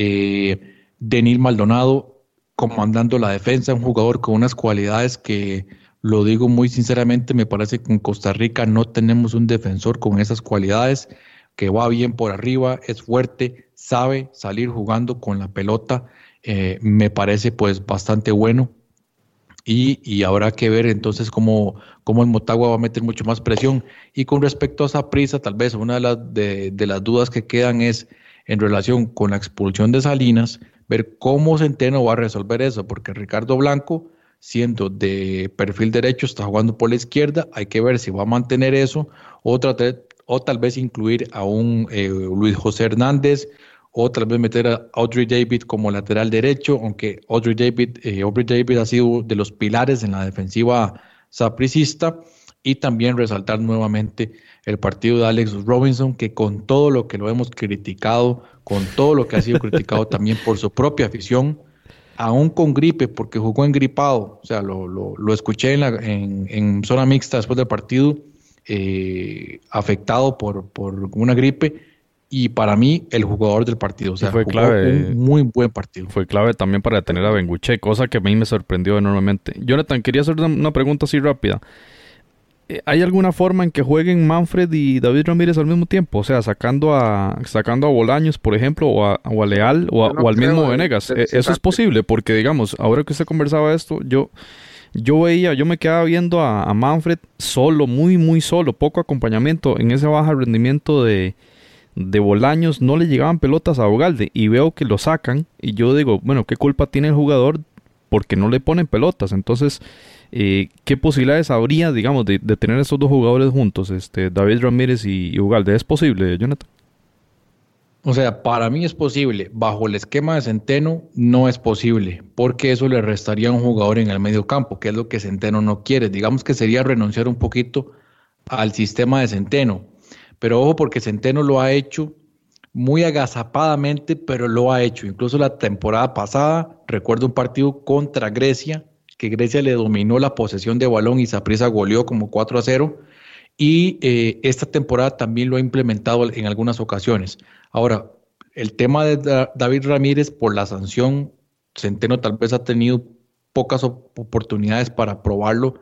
eh, Denil Maldonado comandando la defensa, un jugador con unas cualidades que, lo digo muy sinceramente, me parece que en Costa Rica no tenemos un defensor con esas cualidades, que va bien por arriba, es fuerte, sabe salir jugando con la pelota, eh, me parece pues bastante bueno. Y, habrá que ver entonces cómo, cómo el Motagua va a meter mucho más presión. Y con respecto a esa prisa, tal vez una de las, de, las dudas que quedan es en relación con la expulsión de Salinas, ver cómo Centeno va a resolver eso, porque Ricardo Blanco, siendo de perfil derecho, está jugando por la izquierda, hay que ver si va a mantener eso, o, tal vez incluir a un eh, Luis José Hernández o tal vez meter a Audrey David como lateral derecho, aunque Audrey David, eh, Audrey David ha sido de los pilares en la defensiva sapricista, y también resaltar nuevamente el partido de Alex Robinson, que con todo lo que lo hemos criticado, con todo lo que ha sido criticado también por su propia afición, aún con gripe, porque jugó en gripado, o sea, lo, lo, escuché en, la, en, en, zona mixta después del partido, eh, afectado por, por una gripe, y para mí el jugador del partido. O sea, fue clave, un muy buen partido. Fue clave también para detener a Benguche, cosa que a mí me sorprendió enormemente. Jonathan, quería hacer una pregunta así rápida. Eh, ¿Hay alguna forma en que jueguen Manfred y David Ramírez al mismo tiempo? O sea, sacando a sacando a Bolaños, por ejemplo, o a, Leal, o, al mismo Venegas. Eh, ¿Eso es posible? Porque, digamos, ahora que usted conversaba esto, yo yo veía, yo me quedaba viendo a, a, Manfred solo, muy, muy solo, poco acompañamiento en ese bajo rendimiento de, de Bolaños no le llegaban pelotas a Ogalde y veo que lo sacan y yo digo, bueno, ¿qué culpa tiene el jugador porque no le ponen pelotas? Entonces, eh, ¿qué posibilidades habría, digamos, de, tener esos dos jugadores juntos, este David Ramírez y, Ugalde? ¿Es posible, Jonathan? O sea, para mí es posible. Bajo el esquema de Centeno no es posible, porque eso le restaría a un jugador en el medio campo, que es lo que Centeno no quiere. Digamos que sería renunciar un poquito al sistema de Centeno pero ojo porque Centeno lo ha hecho muy agazapadamente, pero lo ha hecho. Incluso la temporada pasada, recuerdo un partido contra Grecia, que Grecia le dominó la posesión de balón y Saprissa goleó como 4 a 0. Y eh, esta temporada también lo ha implementado en algunas ocasiones. Ahora, el tema de David Ramírez por la sanción, Centeno tal vez ha tenido pocas oportunidades para probarlo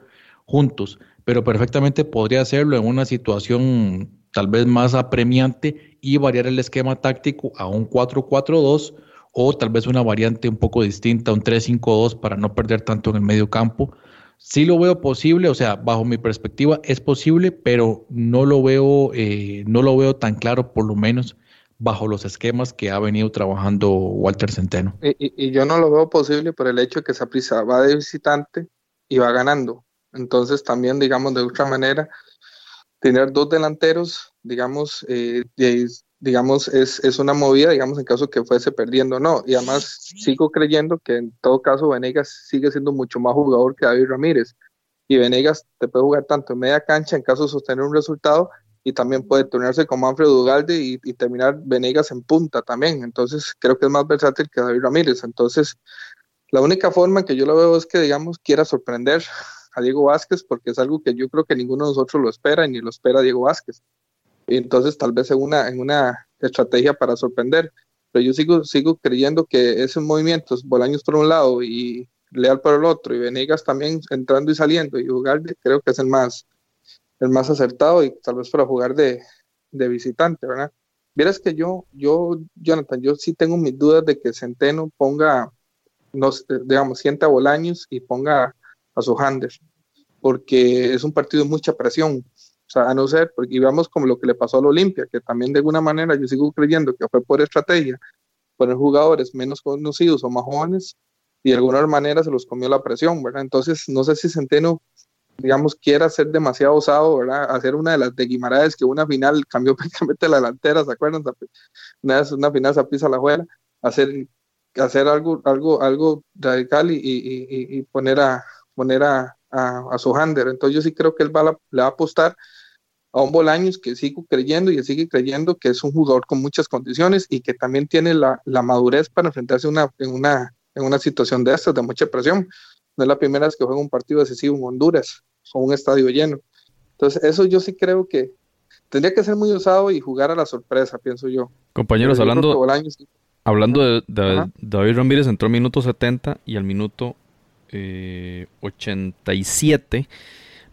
juntos, pero perfectamente podría hacerlo en una situación tal vez más apremiante y variar el esquema táctico a un 4-4-2 o tal vez una variante un poco distinta, un 3-5-2 para no perder tanto en el medio campo. Sí lo veo posible, o sea, bajo mi perspectiva es posible, pero no lo veo, eh, no lo veo tan claro, por lo menos bajo los esquemas que ha venido trabajando Walter Centeno. Y, yo no lo veo posible por el hecho de que Saprissa va de visitante y va ganando. Entonces también, digamos, de otra manera, tener dos delanteros, digamos, eh, digamos es, es, una movida, digamos, en caso que fuese perdiendo, no. Y además sigo creyendo que en todo caso Venegas sigue siendo mucho más jugador que David Ramírez. Y Venegas te puede jugar tanto en media cancha en caso de sostener un resultado y también puede turnarse con Manfred Ugalde y, y, terminar Venegas en punta también. Entonces creo que es más versátil que David Ramírez. Entonces la única forma en que yo lo veo es que, digamos, quiera sorprender a Diego Vázquez porque es algo que yo creo que ninguno de nosotros lo espera ni lo espera Diego Vázquez. Y entonces tal vez en una, en una estrategia para sorprender. Pero yo sigo, sigo creyendo que esos movimientos, Bolaños por un lado y Leal por el otro, y Venegas también entrando y saliendo y jugar, creo que es el más, el más acertado y tal vez para jugar de, de visitante, ¿verdad? Vieras que yo, yo, Jonathan, yo sí tengo mis dudas de que Centeno ponga, no, digamos, sienta a Bolaños y ponga a su hander, porque es un partido de mucha presión. O sea, a no ser, porque vamos como lo que le pasó al Olimpia, que también de alguna manera yo sigo creyendo que fue por estrategia, poner jugadores menos conocidos o más jóvenes, y de alguna manera se los comió la presión, ¿verdad? Entonces, no sé si Centeno, digamos, quiera ser demasiado osado, ¿verdad? Hacer una de las de Guimaraes, que una final cambió prácticamente la delantera, ¿se acuerdan? Una, una final se pisa la juela, hacer, hacer algo, algo, algo radical y, y, y poner a, poner a, a, su hander. Entonces yo sí creo que él va le va a apostar a un Bolaños que sigo creyendo y sigue creyendo que es un jugador con muchas condiciones y que también tiene la, la madurez para enfrentarse una, en, una, en una situación de estas, de mucha presión. No es la primera vez que juega un partido decisivo en Honduras o un estadio lleno. Entonces eso yo sí creo que, tendría que ser muy usado y jugar a la sorpresa, pienso yo. Compañeros, hablando, hablando de, David Ramírez, entró al minuto 70 y al minuto eh, 87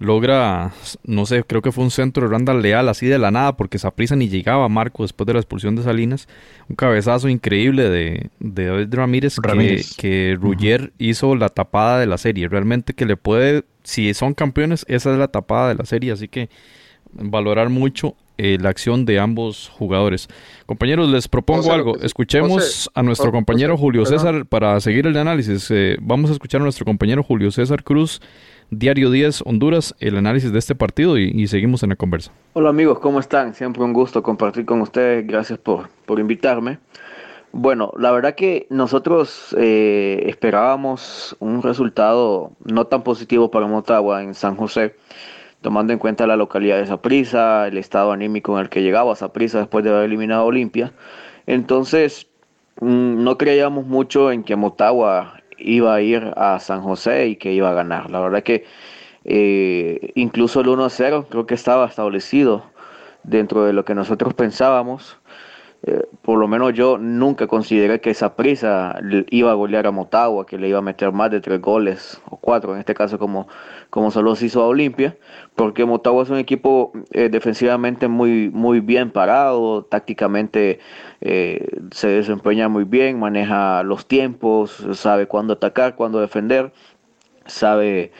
logra, no sé, creo que fue un centro de Randall Leal así de la nada, porque prisa ni llegaba a Marco después de la expulsión de Salinas. Un cabezazo increíble de, de David Ramírez, que, que hizo la tapada de la serie. Realmente que le puede, si son campeones, esa es la tapada de la serie, así que valorar mucho eh, la acción de ambos jugadores. Compañeros, les propongo algo. Escuchemos a nuestro compañero Julio César para seguir el análisis. Eh, vamos a escuchar a nuestro compañero Julio César Cruz Diario 10 Honduras, el análisis de este partido y, seguimos en la conversa. Hola amigos, ¿cómo están? Siempre un gusto compartir con ustedes, gracias por, por invitarme. Bueno, la verdad que nosotros eh, esperábamos un resultado no tan positivo para Motagua en San José, tomando en cuenta la localidad de Saprissa, el estado anímico en el que llegaba Saprissa después de haber eliminado a Olimpia. Entonces, mm, no creíamos mucho en que Motagua iba a ir a San José y que iba a ganar. La verdad que eh, incluso el 1-0 creo que estaba establecido dentro de lo que nosotros pensábamos. Eh, por lo menos yo nunca consideré que esa prisa iba a golear a Motagua, que le iba a meter más de tres goles o cuatro, en este caso como, como solo se hizo a Olimpia, porque Motagua es un equipo eh, defensivamente muy, muy bien parado, tácticamente eh, se desempeña muy bien, maneja los tiempos, sabe cuándo atacar, cuándo defender, sabe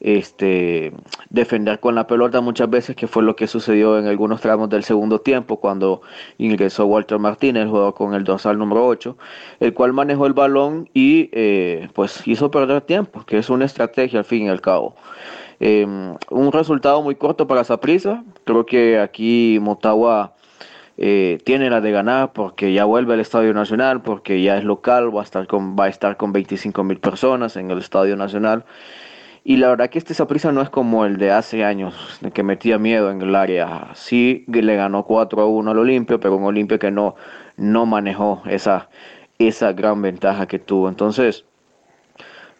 este, defender con la pelota muchas veces, que fue lo que sucedió en algunos tramos del segundo tiempo cuando ingresó Walter Martínez, jugador con el dorsal número 8, el cual manejó el balón y eh, pues hizo perder tiempo, que es una estrategia al fin y al cabo. Em, un resultado muy corto para Saprisa, creo que aquí Motagua eh, tiene la de ganar porque ya vuelve al Estadio Nacional, porque ya es local, va a estar con, va a estar con 25 mil personas en el Estadio Nacional. Y la verdad que este Saprissa no es como el de hace años, que metía miedo en el área. Sí le ganó 4 a 1 al Olimpia, pero un Olimpia que no, no manejó esa, esa gran ventaja que tuvo. Entonces,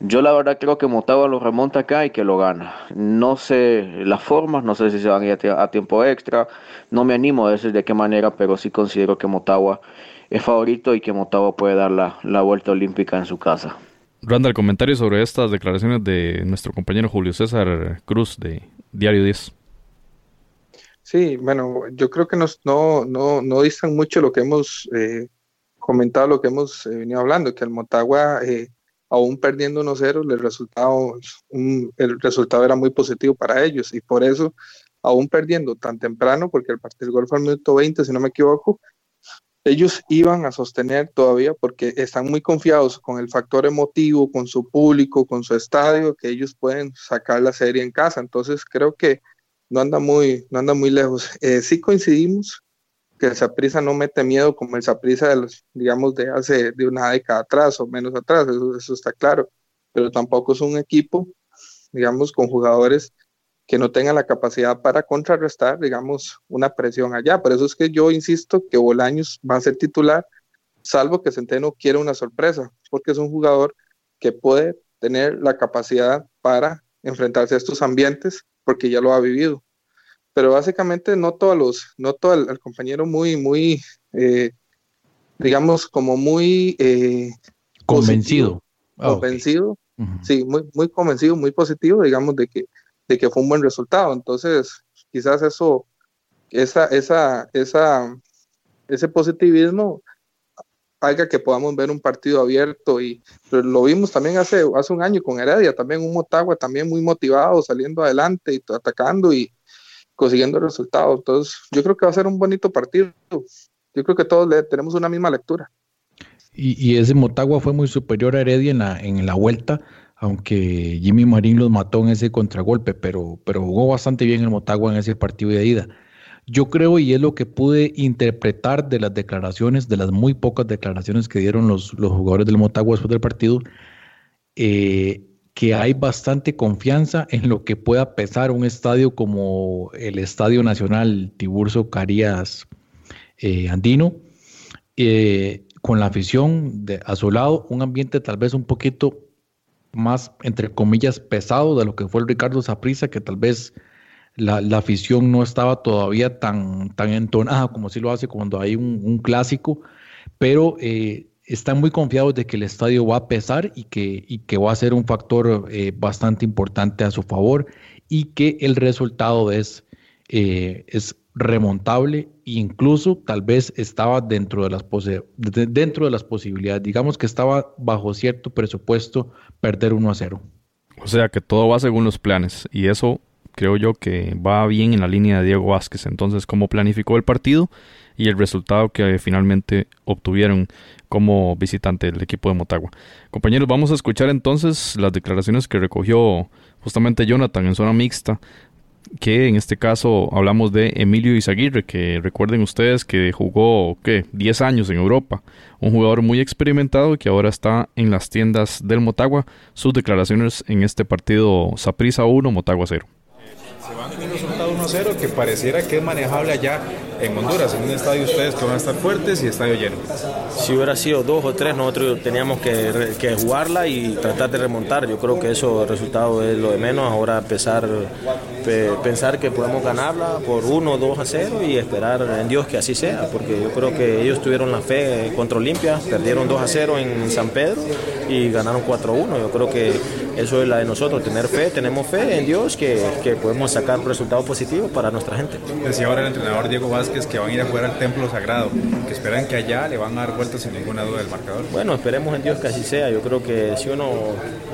yo la verdad creo que Motagua lo remonta acá y que lo gana. No sé las formas, no sé si se van a ir a tiempo extra. No me animo a decir de qué manera, pero sí considero que Motagua es favorito y que Motagua puede dar la, la vuelta olímpica en su casa. Randa, el comentario sobre estas declaraciones de nuestro compañero Julio César Cruz de Diario 10. Sí, bueno, yo creo que nos, no, no, no distan mucho lo que hemos eh, comentado, lo que hemos eh, venido hablando, que el Motagua, eh, aún perdiendo 1-0, el resultado, el resultado era muy positivo para ellos y por eso, aún perdiendo tan temprano, porque el, partido gol fue al minuto 20, si no me equivoco, ellos iban a sostener todavía porque están muy confiados con el factor emotivo, con su público, con su estadio, que ellos pueden sacar la serie en casa. Entonces creo que no anda muy, no anda muy lejos. Eh, sí coincidimos que el Saprisa no mete miedo como el Saprisa de los, digamos, de hace de una década atrás o menos atrás, eso, eso está claro, pero tampoco es un equipo, digamos, con jugadores que no tenga la capacidad para contrarrestar, digamos, una presión allá. Por eso es que yo insisto que Bolaños va a ser titular, salvo que Centeno quiera una sorpresa, porque es un jugador que puede tener la capacidad para enfrentarse a estos ambientes, porque ya lo ha vivido. Pero básicamente noto a los, noto al, compañero muy, muy, eh, digamos, como muy eh, convencido. Ah, convencido, sí, muy, muy convencido, muy positivo, digamos, de que de que fue un buen resultado. Entonces, quizás eso, esa, esa, esa, ese positivismo haga que podamos ver un partido abierto y lo vimos también hace, hace un año con Heredia, también un Motagua también muy motivado, saliendo adelante y atacando y consiguiendo resultados. Entonces, yo creo que va a ser un bonito partido. Yo creo que todos le, tenemos una misma lectura. Y, y, ese Motagua fue muy superior a Heredia en la, en la vuelta, aunque Jimmy Marín los mató en ese contragolpe, pero, pero jugó bastante bien el Motagua en ese partido de ida. Yo creo, y es lo que pude interpretar de las declaraciones, de las muy pocas declaraciones que dieron los, los jugadores del Motagua después del partido, eh, que hay bastante confianza en lo que pueda pesar un estadio como el Estadio Nacional Tiburcio Carías eh, Andino, eh, con la afición de, a su lado, un ambiente tal vez un poquito más, entre comillas, pesado de lo que fue el Ricardo Saprissa, que tal vez la, afición no estaba todavía tan, tan entonada como si lo hace cuando hay un, clásico, pero eh, están muy confiados de que el estadio va a pesar y que, y que va a ser un factor eh, bastante importante a su favor y que el resultado es, eh, es remontable incluso tal vez estaba dentro de, las dentro de las posibilidades. Digamos que estaba bajo cierto presupuesto perder 1 a 0. O sea que todo va según los planes y eso creo yo que va bien en la línea de Diego Vázquez. Entonces, cómo planificó el partido y el resultado que finalmente obtuvieron como visitante del equipo de Motagua. Compañeros, vamos a escuchar entonces las declaraciones que recogió justamente Jonathan en zona mixta que en este caso hablamos de Emilio Izaguirre, que recuerden ustedes que jugó ¿qué? 10 años en Europa, un jugador muy experimentado que ahora está en las tiendas del Motagua. Sus declaraciones en este partido Saprisa 1, Motagua 0 un resultado 1-0 que pareciera que es manejable allá en Honduras, en un estadio ustedes que van a estar fuertes y estadio lleno. Si hubiera sido dos o tres, nosotros teníamos que, que jugarla y tratar de remontar. Yo creo que eso, el resultado es lo de menos. Ahora empezar, pensar que podemos ganarla por 1 2 a 0 y esperar en Dios que así sea, porque yo creo que ellos tuvieron la fe contra Olimpia, perdieron 2 a 0 en San Pedro y ganaron 4 a 1. Yo creo que eso es la de nosotros, tener fe, tenemos fe en Dios que, que podemos sacar resultados positivos para nuestra gente. Decía ahora el entrenador Diego Vázquez que van a ir a jugar al templo sagrado, que esperan que allá le van a dar vueltas sin ninguna duda del marcador. Bueno, esperemos en Dios que así sea. Yo creo que si uno,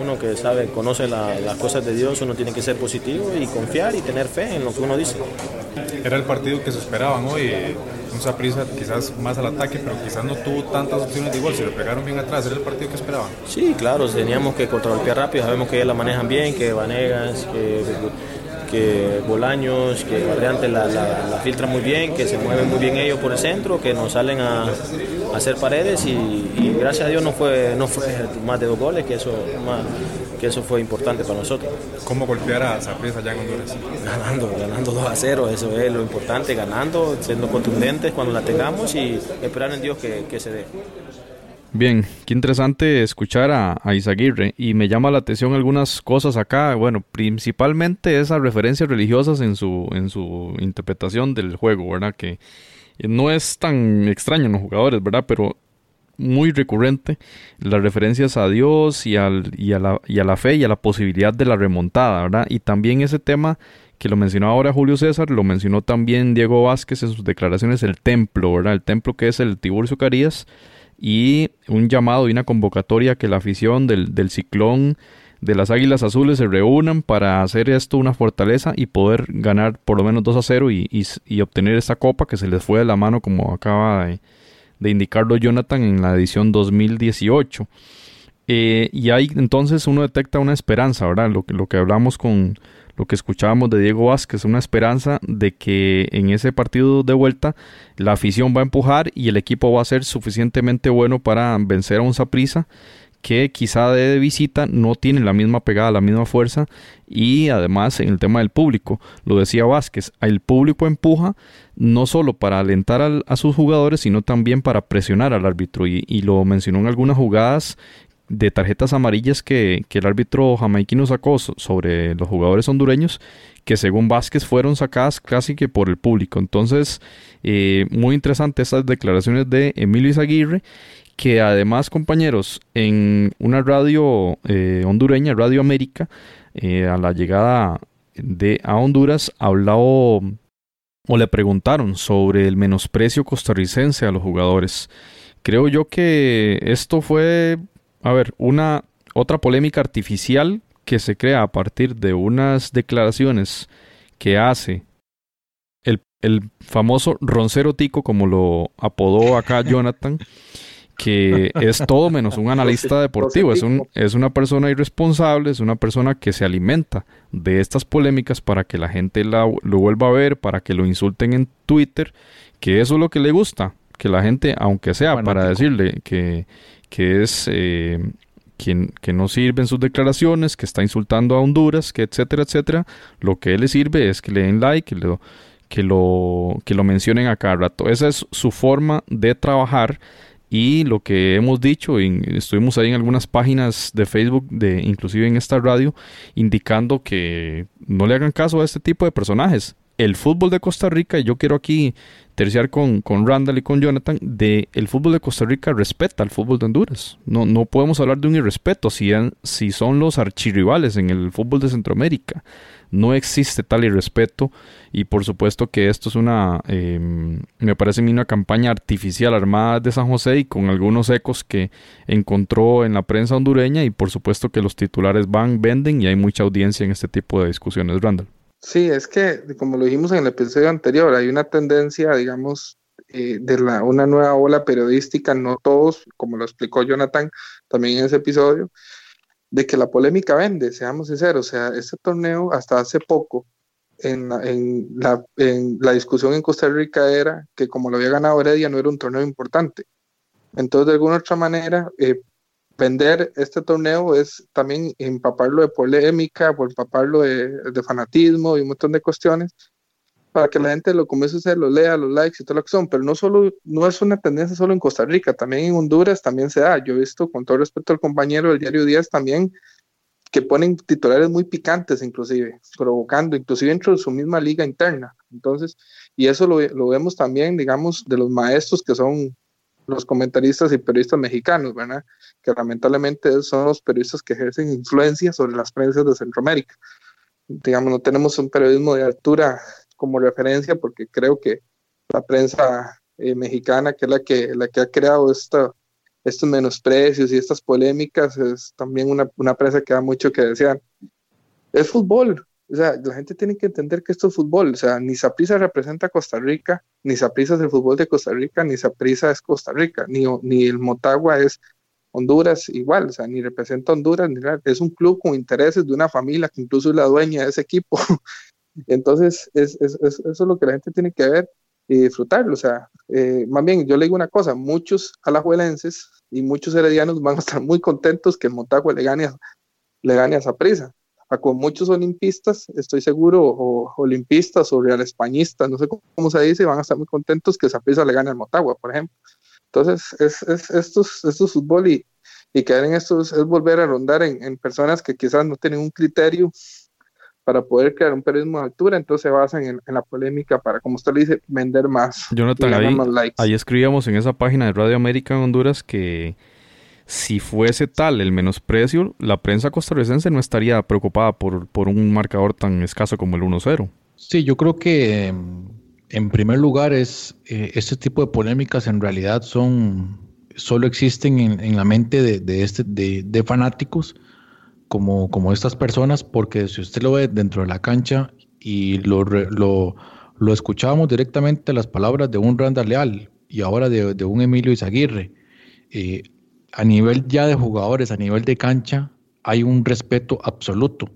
uno que sabe, conoce las cosas de Dios, uno tiene que ser positivo y confiar y tener fe en lo que uno dice. Era el partido que se esperaban hoy. Un Saprissa quizás más al ataque, pero quizás no tuvo tantas opciones de igual, se le pegaron bien atrás, era el partido que esperaban. Sí, claro, teníamos que controlar rápido, sabemos que ellos la manejan bien, que Vanegas, que que Bolaños, que Barriante la, la, filtra muy bien, que se mueven muy bien ellos por el centro, que nos salen a, hacer paredes y, gracias a Dios no fue, no fue más de dos goles, que eso, que eso fue importante para nosotros. ¿Cómo golpear a Zapriza allá en Honduras? Ganando, ganando 2 a 0, eso es lo importante, ganando, siendo contundentes cuando la tengamos y esperar en Dios que, que se dé. Bien, qué interesante escuchar a, a, Isaguirre y me llama la atención algunas cosas acá, bueno, principalmente esas referencias religiosas en su, en su interpretación del juego, ¿verdad? Que no es tan extraño en los jugadores, ¿verdad? Pero muy recurrente las referencias a Dios y, al, y, a la, y a la fe y a la posibilidad de la remontada, ¿verdad? Y también ese tema que lo mencionó ahora Julio César, lo mencionó también Diego Vázquez en sus declaraciones, el templo, ¿verdad? El templo que es el Tiburcio Carías y un llamado y una convocatoria que la afición del, del ciclón de las Águilas Azules se reúnan para hacer esto una fortaleza y poder ganar por lo menos 2 a 0 y, y, obtener esta copa que se les fue de la mano como acaba de, indicarlo Jonathan en la edición 2018. Eh, y ahí entonces uno detecta una esperanza, ¿verdad? Lo, lo que hablamos con, lo que escuchábamos de Diego Vázquez, una esperanza de que en ese partido de vuelta la afición va a empujar y el equipo va a ser suficientemente bueno para vencer a un Saprisa que quizá de visita no tiene la misma pegada, la misma fuerza y además en el tema del público, lo decía Vázquez, el público empuja no solo para alentar a sus jugadores, sino también para presionar al árbitro y, y lo mencionó en algunas jugadas de tarjetas amarillas que, el árbitro jamaiquino sacó sobre los jugadores hondureños, que según Vázquez fueron sacadas casi que por el público. Entonces, eh, muy interesante estas declaraciones de Emilio Izaguirre, que además, compañeros, en una radio eh, hondureña, Radio América, eh, a la llegada de a Honduras, habló o le preguntaron sobre el menosprecio costarricense a los jugadores. Creo yo que esto fue a ver, una otra polémica artificial que se crea a partir de unas declaraciones que hace el, el famoso roncero tico, como lo apodó acá Jonathan, que es todo menos un analista deportivo, es, un, es una persona irresponsable, es una persona que se alimenta de estas polémicas para que la gente la, lo vuelva a ver, para que lo insulten en Twitter, que eso es lo que le gusta, que la gente, aunque sea para decirle que, que es eh, quien que no sirve en sus declaraciones, que está insultando a Honduras, que etcétera, etcétera, lo que le sirve es que le den like, que lo, que lo, que lo mencionen a cada rato. Esa es su forma de trabajar y lo que hemos dicho, estuvimos ahí en algunas páginas de Facebook, de, inclusive en esta radio, indicando que no le hagan caso a este tipo de personajes. El fútbol de Costa Rica, y yo quiero aquí terciar con, con Randall y con Jonathan, de el fútbol de Costa Rica respeta al fútbol de Honduras. No, no podemos hablar de un irrespeto si, si son los archirrivales en el fútbol de Centroamérica. No existe tal irrespeto y por supuesto que esto es una, em, me parece a mí una campaña artificial armada de San José y con algunos ecos que encontró en la prensa hondureña y por supuesto que los titulares van, venden y hay mucha audiencia en este tipo de discusiones, Randall. Sí, es que, como lo dijimos en el episodio anterior, hay una tendencia, digamos, eh, de la, una nueva ola periodística, no todos, como lo explicó Jonathan también en ese episodio, de que la polémica vende, seamos sinceros. O sea, este torneo hasta hace poco, en, en, la, en la discusión en Costa Rica era que como lo había ganado Heredia no era un torneo importante. Entonces, de alguna otra manera, eh, vender este torneo es también empaparlo de polémica, empaparlo de, fanatismo y un montón de cuestiones para que la gente lo comience a hacer, lo lea, los likes y todo lo que son, pero no solo, no es una tendencia solo en Costa Rica, también en Honduras también se da. Yo he visto, con todo respeto al compañero del diario Díaz también, que ponen titulares muy picantes inclusive, provocando, inclusive dentro de su misma liga interna. Entonces, y eso lo, lo vemos también, digamos, de los maestros que son los comentaristas y periodistas mexicanos, ¿verdad? Que lamentablemente son los periodistas que ejercen influencia sobre las prensas de Centroamérica. Digamos, no tenemos un periodismo de altura como referencia porque creo que la prensa eh, mexicana, que es la que, la que ha creado estos menosprecios y estas polémicas, es también una, una prensa que da mucho que desear. Es fútbol, o sea, la gente tiene que entender que esto es fútbol. O sea, ni Saprisa representa a Costa Rica, ni Saprisa es el fútbol de Costa Rica, ni Saprisa es Costa Rica, ni, ni el Motagua es Honduras igual. O sea, ni representa a Honduras, ni Es un club con intereses de una familia que incluso es la dueña de ese equipo. Entonces, es, es, eso es lo que la gente tiene que ver y disfrutarlo. O sea, eh, más bien, yo le digo una cosa: muchos alajuelenses y muchos heredianos van a estar muy contentos que el Motagua le gane a, le gane a con muchos olimpistas, estoy seguro, o olimpistas o real españistas, no sé cómo, se dice, van a estar muy contentos que Zaprisa le gane al Motagua, por ejemplo. Entonces, es, es, estos, estos fútbol y, y caer en esto es, volver a rondar en, en, personas que quizás no tienen un criterio para poder crear un periodismo de altura, entonces se basan en, en la polémica para, como usted le dice, vender más. Jonathan, ahí, ahí escribíamos en esa página de Radio América en Honduras que si fuese tal el menosprecio, la prensa costarricense no estaría preocupada por, por un marcador tan escaso como el 1-0. Sí, yo creo que em, en primer lugar es eh, este tipo de polémicas en realidad son solo existen en, la mente de, este, de, fanáticos como, como estas personas, porque si usted lo ve dentro de la cancha y lo, lo, lo escuchábamos directamente las palabras de un Randa Leal y ahora de, de un Emilio Izaguirre, eh, a nivel ya de jugadores, a nivel de cancha, hay un respeto absoluto.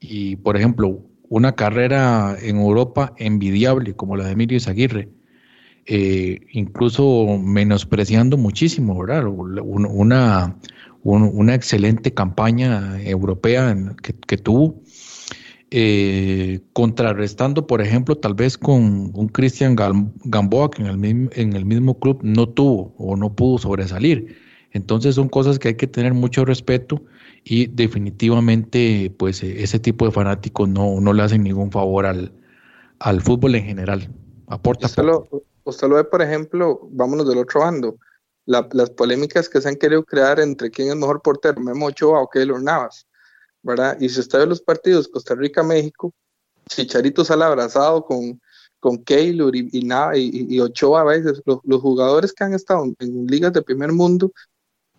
Y, por ejemplo, una carrera en Europa envidiable como la de Emilio Zaguirre, eh, incluso menospreciando muchísimo, ¿verdad? Una, una excelente campaña europea que, tuvo, eh, contrarrestando, por ejemplo, tal vez con un Cristian Gamboa que en el, en el mismo club no tuvo o no pudo sobresalir. Entonces son cosas que hay que tener mucho respeto y definitivamente pues e, ese tipo de fanáticos no, no le hacen ningún favor al, al fútbol en general. Aporta usted lo, usted lo ve, por ejemplo, vámonos del otro bando, las polémicas que se han querido crear entre quién es mejor portero, Memo Ochoa o Keylor Navas, ¿verdad? Y si usted ve los partidos Costa Rica-México, Chicharito sale abrazado con, con Keylor y, y, y, Ochoa a veces, los, los, jugadores que han estado en ligas de primer mundo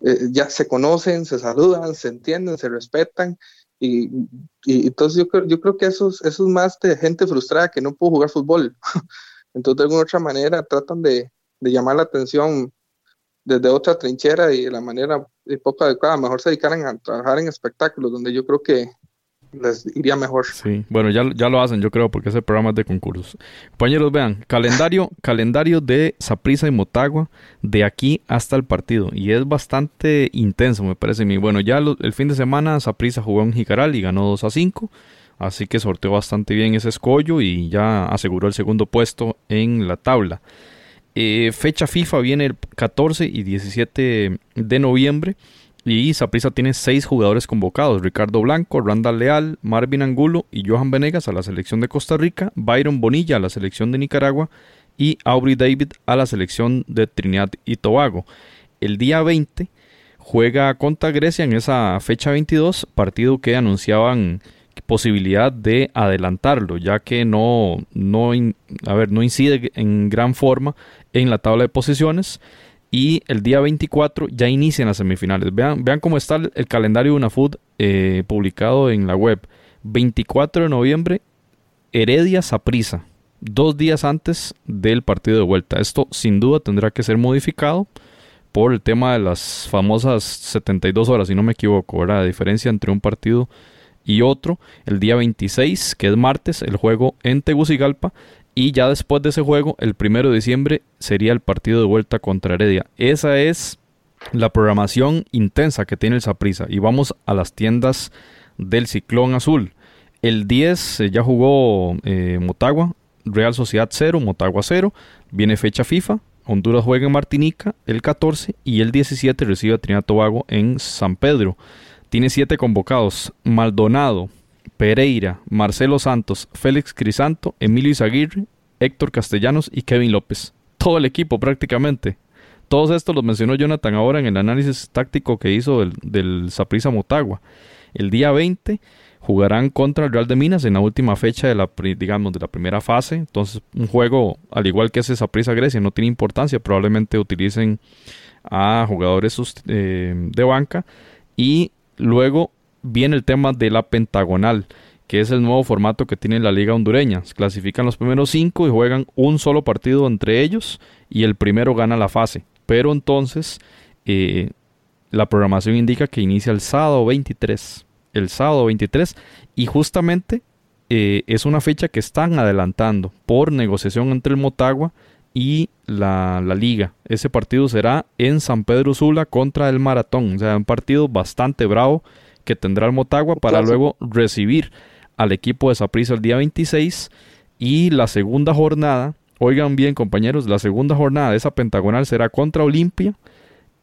eh, ya se conocen, se saludan, se entienden, se respetan. Y, entonces yo creo, yo creo que eso, es más de gente frustrada que no pudo jugar fútbol. entonces de alguna otra manera tratan de, de llamar la atención desde otra trinchera y de la manera poco adecuada. Mejor se dedicaran a trabajar en espectáculos, donde yo creo que les iría mejor. Sí, bueno, ya, ya lo hacen, yo creo, porque ese programa de concursos. Compañeros, vean, calendario, calendario de Saprisa y Motagua de aquí hasta el partido. Y es bastante intenso, me parece a mí. Bueno, ya el fin de semana Saprisa jugó en Jicaral y ganó 2 a 5. Así que sorteó bastante bien ese escollo y ya aseguró el segundo puesto en la tabla. Eh, fecha FIFA viene el 14 y 17 de noviembre. Y Saprissa tiene seis jugadores convocados: Ricardo Blanco, Randall Leal, Marvin Angulo y Johan Venegas a la selección de Costa Rica, Byron Bonilla a la selección de Nicaragua y Aubrey David a la selección de Trinidad y Tobago. El día 20 juega contra Grecia en esa fecha 22, partido que anunciaban posibilidad de adelantarlo, ya que no, no, a ver, no incide en gran forma en la tabla de posiciones. Y el día 24 ya inician las semifinales. Vean, vean cómo está el, calendario de UNAFUT eh, publicado en la web. 24 de noviembre, Heredia Saprisa, dos días antes del partido de vuelta. Esto sin duda tendrá que ser modificado por el tema de las famosas 72 horas, si no me equivoco, la diferencia entre un partido y otro. El día 26, que es martes, el juego en Tegucigalpa. Y ya después de ese juego, el primero de diciembre, sería el partido de vuelta contra Heredia. Esa es la programación intensa que tiene el Saprisa. Y vamos a las tiendas del Ciclón Azul. El 10 eh, ya jugó eh, Motagua, Real Sociedad 0, Motagua 0. Viene fecha FIFA, Honduras juega en Martinica el 14 y el 17 recibe a Trinidad Tobago en San Pedro. Tiene siete convocados: Maldonado, Pereira, Marcelo Santos, Félix Crisanto, Emilio Izaguirre, Héctor Castellanos y Kevin López. Todo el equipo prácticamente. Todos estos los mencionó Jonathan ahora en el análisis táctico que hizo del, del Motagua. El día 20 jugarán contra el Real de Minas en la última fecha de la, digamos, de la primera fase. Entonces, un juego, al igual que ese Saprissa Grecia, no tiene importancia. Probablemente utilicen a jugadores eh, de banca. Y luego viene el tema de la pentagonal, que es el nuevo formato que tiene la Liga Hondureña. Clasifican los primeros cinco y juegan un solo partido entre ellos y el primero gana la fase. Pero entonces, eh, la programación indica que inicia el sábado 23 el sábado 23 y justamente eh, es una fecha que están adelantando por negociación entre el Motagua y la, liga. Ese partido será en San Pedro Sula contra el Maratón. O sea, un partido bastante bravo que tendrá el Motagua para luego recibir al equipo de Saprissa el día 26 y la segunda jornada, oigan bien compañeros, la segunda jornada de esa pentagonal será contra Olimpia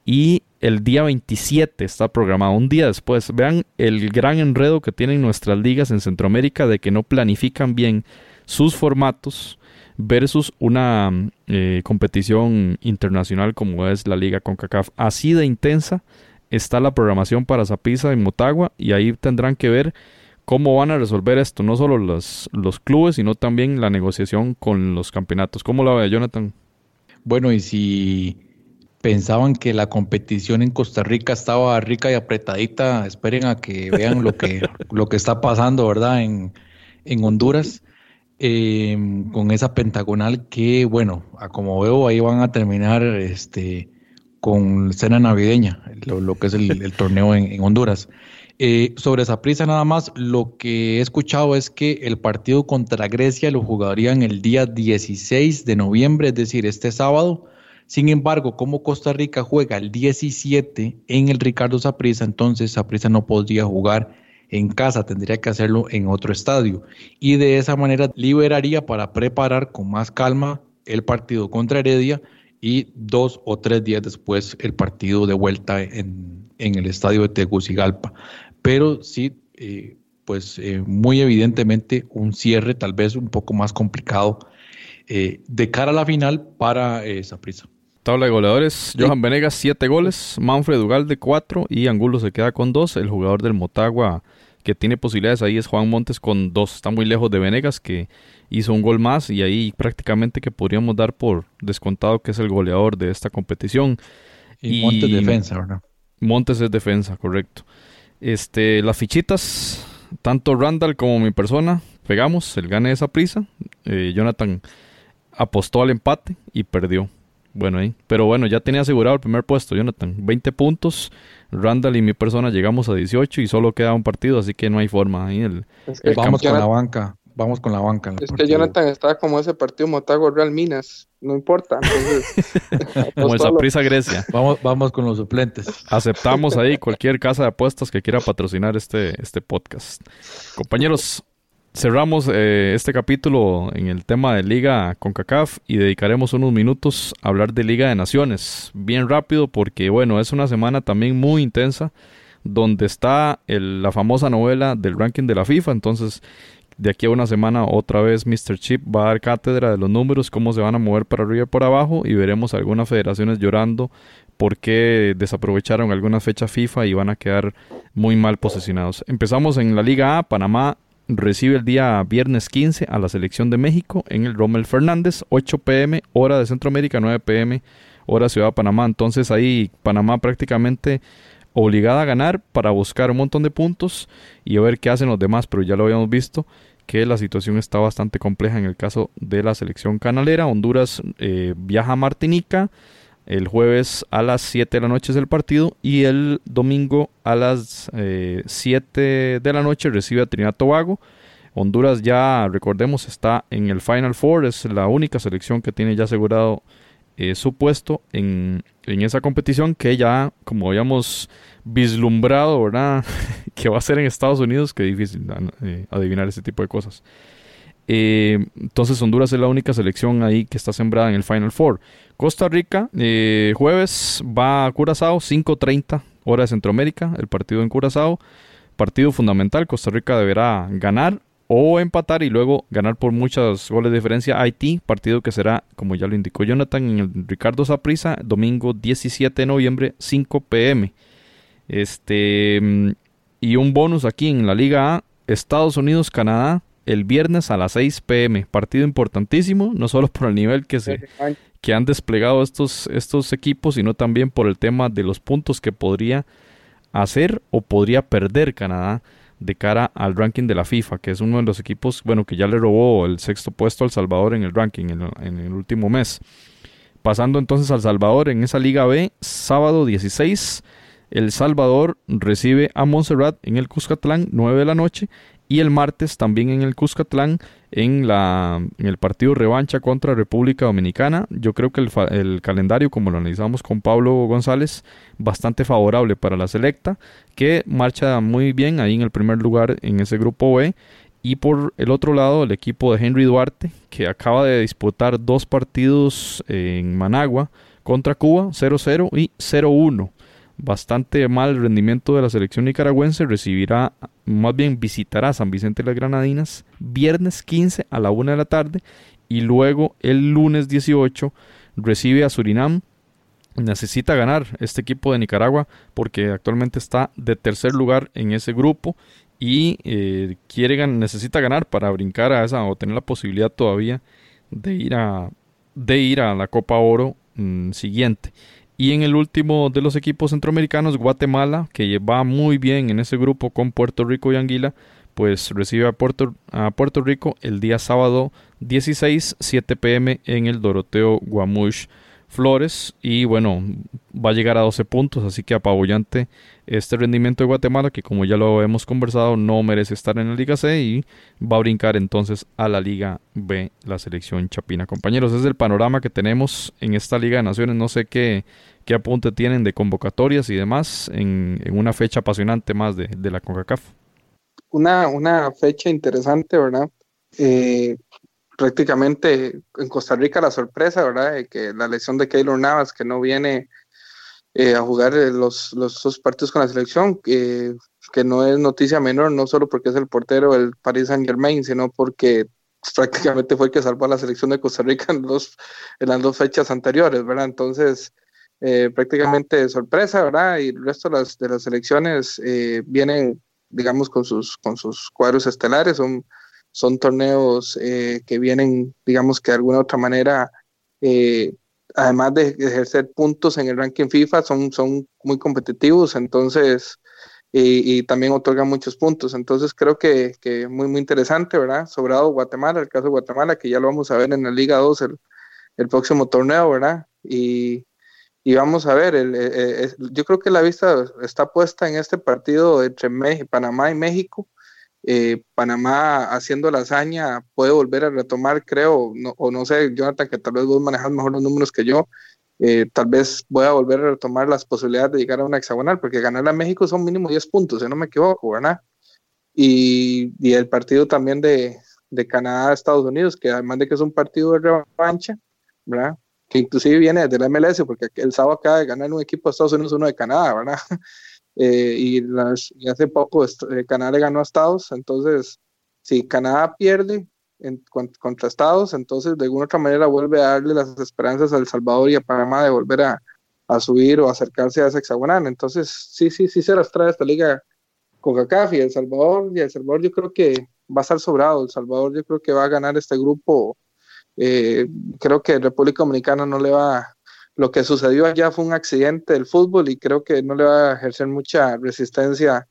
y el día 27 está programado, un día después. Vean el gran enredo que tienen nuestras ligas en Centroamérica de que no planifican bien sus formatos versus una eh, competición internacional como es la liga CONCACAF. Así de intensa está la programación para Zapisa en Motagua y ahí tendrán que ver cómo van a resolver esto, no solo los, los clubes, sino también la negociación con los campeonatos. ¿Cómo lo ve Jonathan? Bueno, y si pensaban que la competición en Costa Rica estaba rica y apretadita, esperen a que vean lo que, lo que está pasando, ¿verdad? En, Honduras, em, con esa pentagonal que, bueno, a como veo, ahí van a terminar este, con cena navideña, lo, que es el, torneo en, Honduras. Eh, sobre esa prisa nada más, lo que he escuchado es que el partido contra Grecia lo jugarían el día 16 de noviembre, es decir, este sábado, sin embargo, como Costa Rica juega el 17 en el Ricardo Saprissa, entonces Saprissa no podría jugar en casa, tendría que hacerlo en otro estadio. Y de esa manera liberaría para preparar con más calma el partido contra Heredia y dos o tres días después el partido de vuelta en, el estadio de Tegucigalpa. Pero sí, eh, pues eh, muy evidentemente un cierre tal vez un poco más complicado eh, de cara a la final para Saprissa. Tabla de goleadores, Johan Venegas 7 goles, Manfred Ugalde 4 y Angulo se queda con 2. El jugador del Motagua que tiene posibilidades ahí es Juan Montes con 2. Está muy lejos de Venegas que hizo un gol más y ahí prácticamente que podríamos dar por descontado que es el goleador de esta competición. Y, Montes Montes defensa, ¿verdad? Montes es defensa, correcto. Este, las fichitas, tanto Randall como mi persona, pegamos el gane de esa prisa. Eh, Jonathan apostó al empate y perdió. Bueno, ahí. Pero bueno, ya tenía asegurado el primer puesto, Jonathan. 20 puntos. Randall y mi persona llegamos a 18 y solo queda un partido, así que no hay forma. Ahí el, vamos con la banca. Vamos con la banca. Es que Jonathan está como ese partido Motagua Real Minas. No importa. como esa prisa Grecia. Vamos, vamos con los suplentes. Aceptamos ahí cualquier casa de apuestas que quiera patrocinar este, este podcast. Compañeros, cerramos eh, este capítulo en el tema de Liga con CACAF y dedicaremos unos minutos a hablar de Liga de Naciones. Bien rápido porque bueno, es una semana también muy intensa donde está la famosa novela del ranking de la FIFA. Entonces, de aquí a una semana otra vez Mr. Chip va a dar cátedra de los números, cómo se van a mover para arriba y por abajo y veremos algunas federaciones llorando porque desaprovecharon algunas fechas FIFA y van a quedar muy mal posicionados. Empezamos en la Liga A, Panamá recibe el día viernes 15 a la selección de México en el Rommel Fernández, 8 pm, hora de Centroamérica, 9 pm, hora Ciudad de Panamá. Entonces ahí Panamá prácticamente obligada a ganar para buscar un montón de puntos y a ver qué hacen los demás, pero ya lo habíamos visto que la situación está bastante compleja en el caso de la selección canalera. Honduras eh, viaja a Martinica el jueves a las 7 de la noche es el partido y el domingo a las 7 eh, de la noche recibe a Trinidad Tobago. Honduras ya, recordemos, está en el Final Four, es la única selección que tiene ya asegurado eh, su puesto en, en, esa competición que ya, como habíamos vislumbrado, ¿verdad? que va a ser en Estados Unidos, que difícil eh, adivinar ese tipo de cosas. Eh, entonces Honduras es la única selección ahí que está sembrada en el Final Four. Costa Rica, eh, jueves va a Curazao, 5.30 hora de Centroamérica, el partido en Curazao. Partido fundamental, Costa Rica deberá ganar o empatar y luego ganar por muchos goles de diferencia Haití, partido que será, como ya lo indicó Jonathan, en el Ricardo Saprisa, domingo 17 de noviembre, 5 pm. Este, mm, y un bonus aquí en la Liga A, Estados Unidos-Canadá, el viernes a las 6 pm. Partido importantísimo, no solo por el nivel que se que han desplegado estos, estos equipos, sino también por el tema de los puntos que podría hacer o podría perder Canadá de cara al ranking de la FIFA, que es uno de los equipos, bueno, que ya le robó el sexto puesto al Salvador en el ranking en en el último mes. Pasando entonces al Salvador en esa Liga B, sábado 16, El Salvador recibe a Montserrat en el Cuscatlán, 9 de la noche, y el martes también en el Cuscatlán en, la, en el partido revancha contra República Dominicana. Yo creo que el, el, calendario, como lo analizamos con Pablo González, bastante favorable para la selecta, que marcha muy bien ahí en el primer lugar en ese grupo B. Y por el otro lado, el equipo de Henry Duarte, que acaba de disputar dos partidos en Managua contra Cuba, 0-0 y 0-1 bastante mal rendimiento de la selección nicaragüense, recibirá, más bien visitará San Vicente de las Granadinas viernes 15 a la 1 de la tarde y luego el lunes 18 recibe a Surinam. Necesita ganar este equipo de Nicaragua porque actualmente está de tercer lugar en ese grupo y eh, quiere necesita ganar para brincar a esa o tener la posibilidad todavía de ir a de ir a la Copa Oro mm, siguiente. Y en el último de los equipos centroamericanos, Guatemala, que va muy bien en ese grupo con Puerto Rico y Anguila, pues recibe a Puerto, a Puerto Rico el día sábado 16, 7 pm en el Doroteo Guamush Flores y bueno, va a llegar a 12 puntos, así que apabullante este rendimiento de Guatemala que como ya lo hemos conversado no merece estar en la Liga C y va a brincar entonces a la Liga B, la selección chapina. Compañeros, es el panorama que tenemos en esta Liga de Naciones, no sé qué, qué apunte tienen de convocatorias y demás en, una fecha apasionante más de, la CONCACAF. Una, una fecha interesante, ¿verdad? Eh, prácticamente en Costa Rica la sorpresa, ¿verdad? De que la lesión de Keylor Navas, que no viene eh, a jugar eh, los, los dos partidos con la selección, que, que no es noticia menor, no solo porque es el portero del Paris Saint Germain, sino porque prácticamente fue el que salvó a la selección de Costa Rica en, dos, en las dos fechas anteriores, ¿verdad? Entonces, eh, prácticamente sorpresa, ¿verdad? Y el resto de las, de las selecciones vienen, digamos, con sus, con sus cuadros estelares, son son torneos eh, que vienen, digamos que de alguna otra manera, eh, además de ejercer puntos en el ranking FIFA, son, son muy competitivos, entonces, y, también otorgan muchos puntos. Entonces creo que, que, muy, muy interesante, ¿verdad? Sobrado Guatemala, el caso de Guatemala, que ya lo vamos a ver en la Liga 2 el, el próximo torneo, ¿verdad? Y, y vamos a ver, el, eh, yo creo que la vista está puesta en este partido entre Panamá y México eh, Panamá haciendo la hazaña puede volver a retomar, creo, o no sé, Jonathan, que tal vez vos manejas mejor los números que yo, eh, tal vez voy a volver a retomar las posibilidades de llegar a una hexagonal, porque ganar a México son mínimo 10 puntos, si no me equivoco, ¿verdad? y, y el partido también de, de Canadá-Estados Unidos, que además de que es un partido de revancha, ¿verdad? Que inclusive viene desde la MLS, porque el sábado acaba de ganar un equipo de Estados Unidos, uno de Canadá, ¿verdad? Eh, y, y, hace poco eh, Canadá le ganó a Estados, entonces si Canadá pierde contra Estados, entonces de alguna otra manera vuelve a darle las esperanzas a El Salvador y a Panamá de volver a, a subir o acercarse a ese hexagonal. Entonces, sí, sí, sí se las trae esta liga con CACAF y El Salvador, y El Salvador yo creo que va a estar sobrado, El Salvador yo creo que va a ganar este grupo eh, creo que República Dominicana no le va, lo que sucedió allá fue un accidente del fútbol y creo que no le va a ejercer mucha resistencia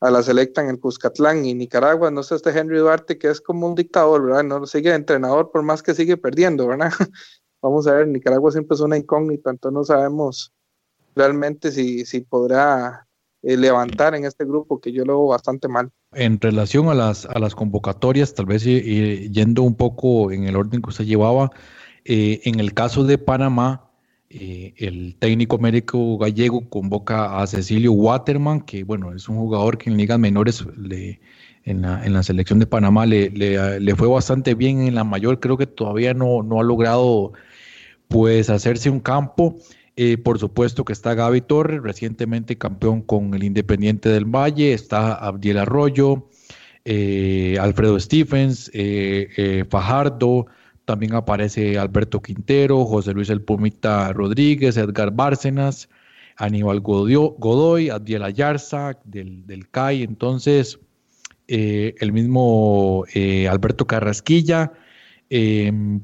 a la selecta en el Cuscatlán y Nicaragua, no sé, este Henry Duarte que es como un dictador, ¿verdad? No sigue entrenador por más que sigue perdiendo, ¿verdad? Vamos a ver, Nicaragua siempre es una incógnita, entonces no sabemos realmente si, si podrá eh, levantar en este grupo que yo lo veo bastante mal. En relación a las, a las convocatorias, tal vez yendo un poco en el orden que usted llevaba, eh, en el caso de Panamá, eh, el técnico médico gallego convoca a Cecilio Waterman, que bueno, es un jugador que en ligas menores le, en, la, en la selección de Panamá le, le, le, fue bastante bien en la mayor, creo que todavía no, no ha logrado pues hacerse un campo. Eh, por supuesto que está Gaby Torres, recientemente campeón con el Independiente del Valle, está Abdiel Arroyo, eh, Alfredo Stephens, eh, Fajardo, también aparece Alberto Quintero, José Luis El Pumita Rodríguez, Edgar Bárcenas, Aníbal Godoy, Abdiel Ayarza del, del CAI, entonces el mismo Alberto Carrasquilla,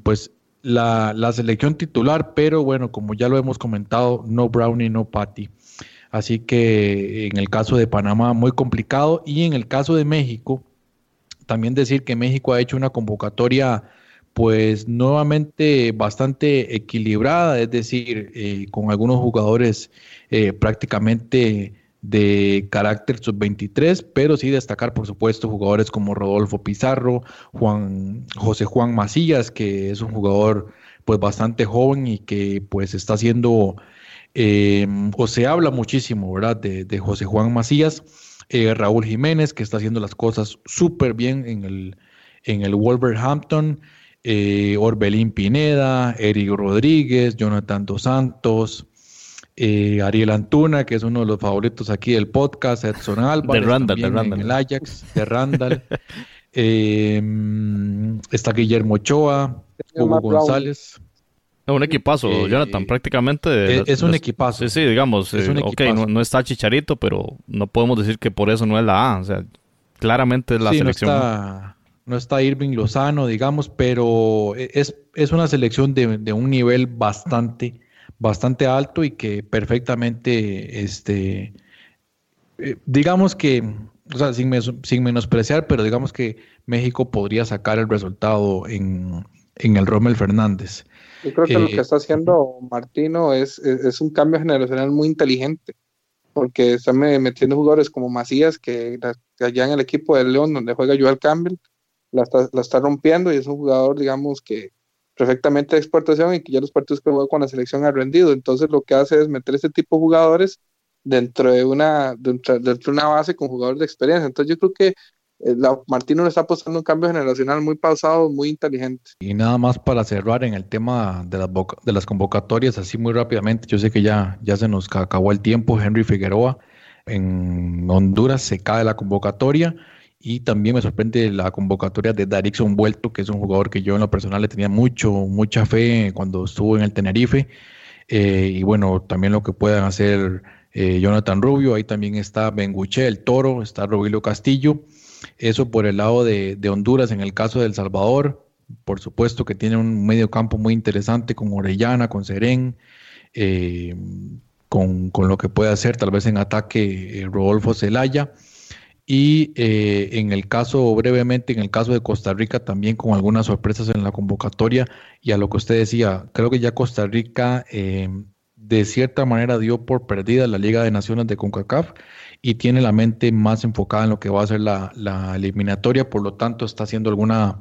pues la, selección titular, pero bueno, como ya lo hemos comentado, no Brownie, no Patty. Así que en el caso de Panamá, muy complicado. Y en el caso de México, también decir que México ha hecho una convocatoria, pues nuevamente bastante equilibrada, es decir, eh, con algunos jugadores eh, prácticamente de carácter sub-23, pero sí destacar, por supuesto, jugadores como Rodolfo Pizarro, Juan, José Juan Macías, que es un jugador pues bastante joven y que pues está haciendo, eh, o se habla muchísimo, ¿verdad? De, José Juan Macías, eh, Raúl Jiménez, que está haciendo las cosas súper bien en el, en el Wolverhampton, eh, Orbelín Pineda, Eric Rodríguez, Jonathan Dos Santos, eh, Ariel Antuna, que es uno de los favoritos aquí del podcast, Edson Álvarez, de Randall, de Randall. En el Ajax, de Randall. eh, está Guillermo Ochoa, Hugo González. Es un equipazo, eh, Jonathan, prácticamente. Es, un equipazo. Sí, sí, digamos, es eh, ok, no, está Chicharito, pero no podemos decir que por eso no es la A, o sea, claramente es la selección. No está, no está Irving Lozano, digamos, pero es, es una selección de, de un nivel bastante bastante alto y que perfectamente, este, eh, digamos que, o sea, sin, sin, menospreciar, pero digamos que México podría sacar el resultado en, en el Rommel Fernández. Yo creo que lo que eh, está haciendo Martino es, es, un cambio generacional muy inteligente, porque está metiendo jugadores como Macías, que, allá en el equipo de León, donde juega Joel Campbell, la está, la está rompiendo y es un jugador, digamos, que, perfectamente de exportación y que ya los partidos que juega con la selección han rendido. Entonces lo que hace es meter este tipo de jugadores dentro de una, dentro, de una base con jugadores de experiencia. Entonces yo creo que eh, la, Martino le está apostando un cambio generacional muy pausado, muy inteligente. Y nada más para cerrar en el tema de las, de las convocatorias, así muy rápidamente, yo sé que ya, ya se nos acabó el tiempo, Henry Figueroa en Honduras se cae la convocatoria. Y también me sorprende la convocatoria de Darixon Vuelto, que es un jugador que yo en lo personal le tenía mucho, mucha fe cuando estuvo en el Tenerife. Eh, y bueno, también lo que puedan hacer eh, Jonathan Rubio, ahí también está Benguche, el Toro, está Robilio Castillo. Eso por el lado de, Honduras, en el caso de Salvador, por supuesto que tiene un medio campo muy interesante con Orellana, con Serén, eh, con, con, lo que puede hacer tal vez en ataque Rodolfo Zelaya. Y eh, en el caso, brevemente, en el caso de Costa Rica, también con algunas sorpresas en la convocatoria. Y a lo que usted decía, creo que ya Costa Rica, eh, de cierta manera dio por perdida la Liga de Naciones de CONCACAF y tiene la mente más enfocada en lo que va a ser la, eliminatoria, por lo tanto está haciendo alguna,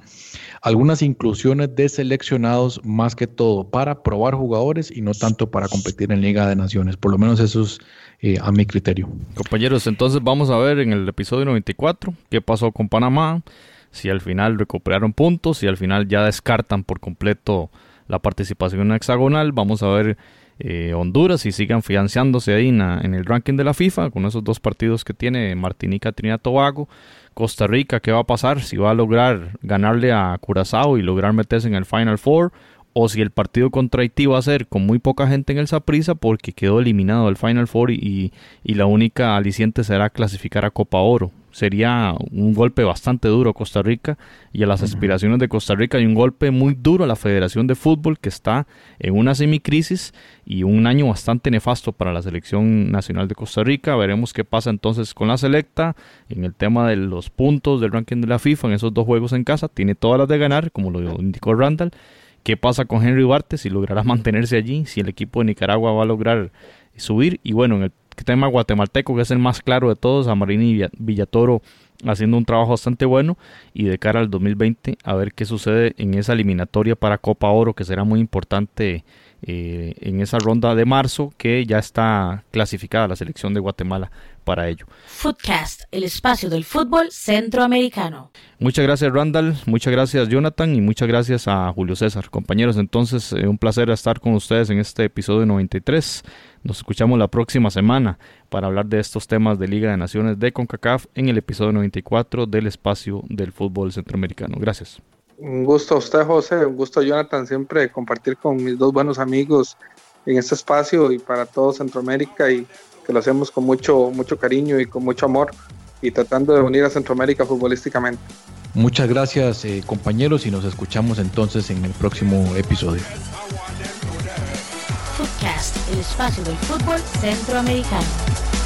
algunas inclusiones de seleccionados más que todo para probar jugadores y no tanto para competir en Liga de Naciones, por lo menos eso es eh, a mi criterio. Compañeros, entonces vamos a ver en el episodio 94 qué pasó con Panamá, si al final recuperaron puntos, si al final ya descartan por completo la participación en hexagonal, vamos a ver eh, Honduras y sigan financiándose ahí en, en, el ranking de la FIFA con esos dos partidos que tiene Martinica, Trinidad, Tobago. Costa Rica, ¿qué va a pasar? Si va a lograr ganarle a Curazao y lograr meterse en el Final Four o si el partido contra Haití va a ser con muy poca gente en el Saprissa porque quedó eliminado del Final Four y, y, la única aliciente será clasificar a Copa Oro. Sería un golpe bastante duro a Costa Rica y a las aspiraciones de Costa Rica y un golpe muy duro a la Federación de Fútbol que está en una semicrisis y un año bastante nefasto para la selección nacional de Costa Rica. Veremos qué pasa entonces con la selecta en el tema de los puntos del ranking de la FIFA en esos dos juegos en casa. Tiene todas las de ganar, como lo indicó Randall qué pasa con Henry Duarte, si logrará mantenerse allí, si el equipo de Nicaragua va a lograr subir. Y bueno, en el tema guatemalteco, que es el más claro de todos, Amarini Villatoro haciendo un trabajo bastante bueno y de cara al 2020 a ver qué sucede en esa eliminatoria para Copa Oro que será muy importante eh, en esa ronda de marzo que ya está clasificada la selección de Guatemala para ello. Footcast, el espacio del fútbol centroamericano. Muchas gracias Randall, muchas gracias Jonathan y muchas gracias a Julio César. Compañeros, entonces eh, un placer estar con ustedes en este episodio 93. Nos escuchamos la próxima semana para hablar de estos temas de Liga de Naciones de CONCACAF en el episodio 94 del espacio del fútbol centroamericano. Gracias. Un gusto a usted, José, un gusto a Jonathan siempre compartir con mis dos buenos amigos en este espacio y para todo Centroamérica y que lo hacemos con mucho, mucho cariño y con mucho amor y tratando de unir a Centroamérica futbolísticamente. Muchas gracias eh, compañeros y nos escuchamos entonces en el próximo episodio. Podcast, el espacio del fútbol centroamericano.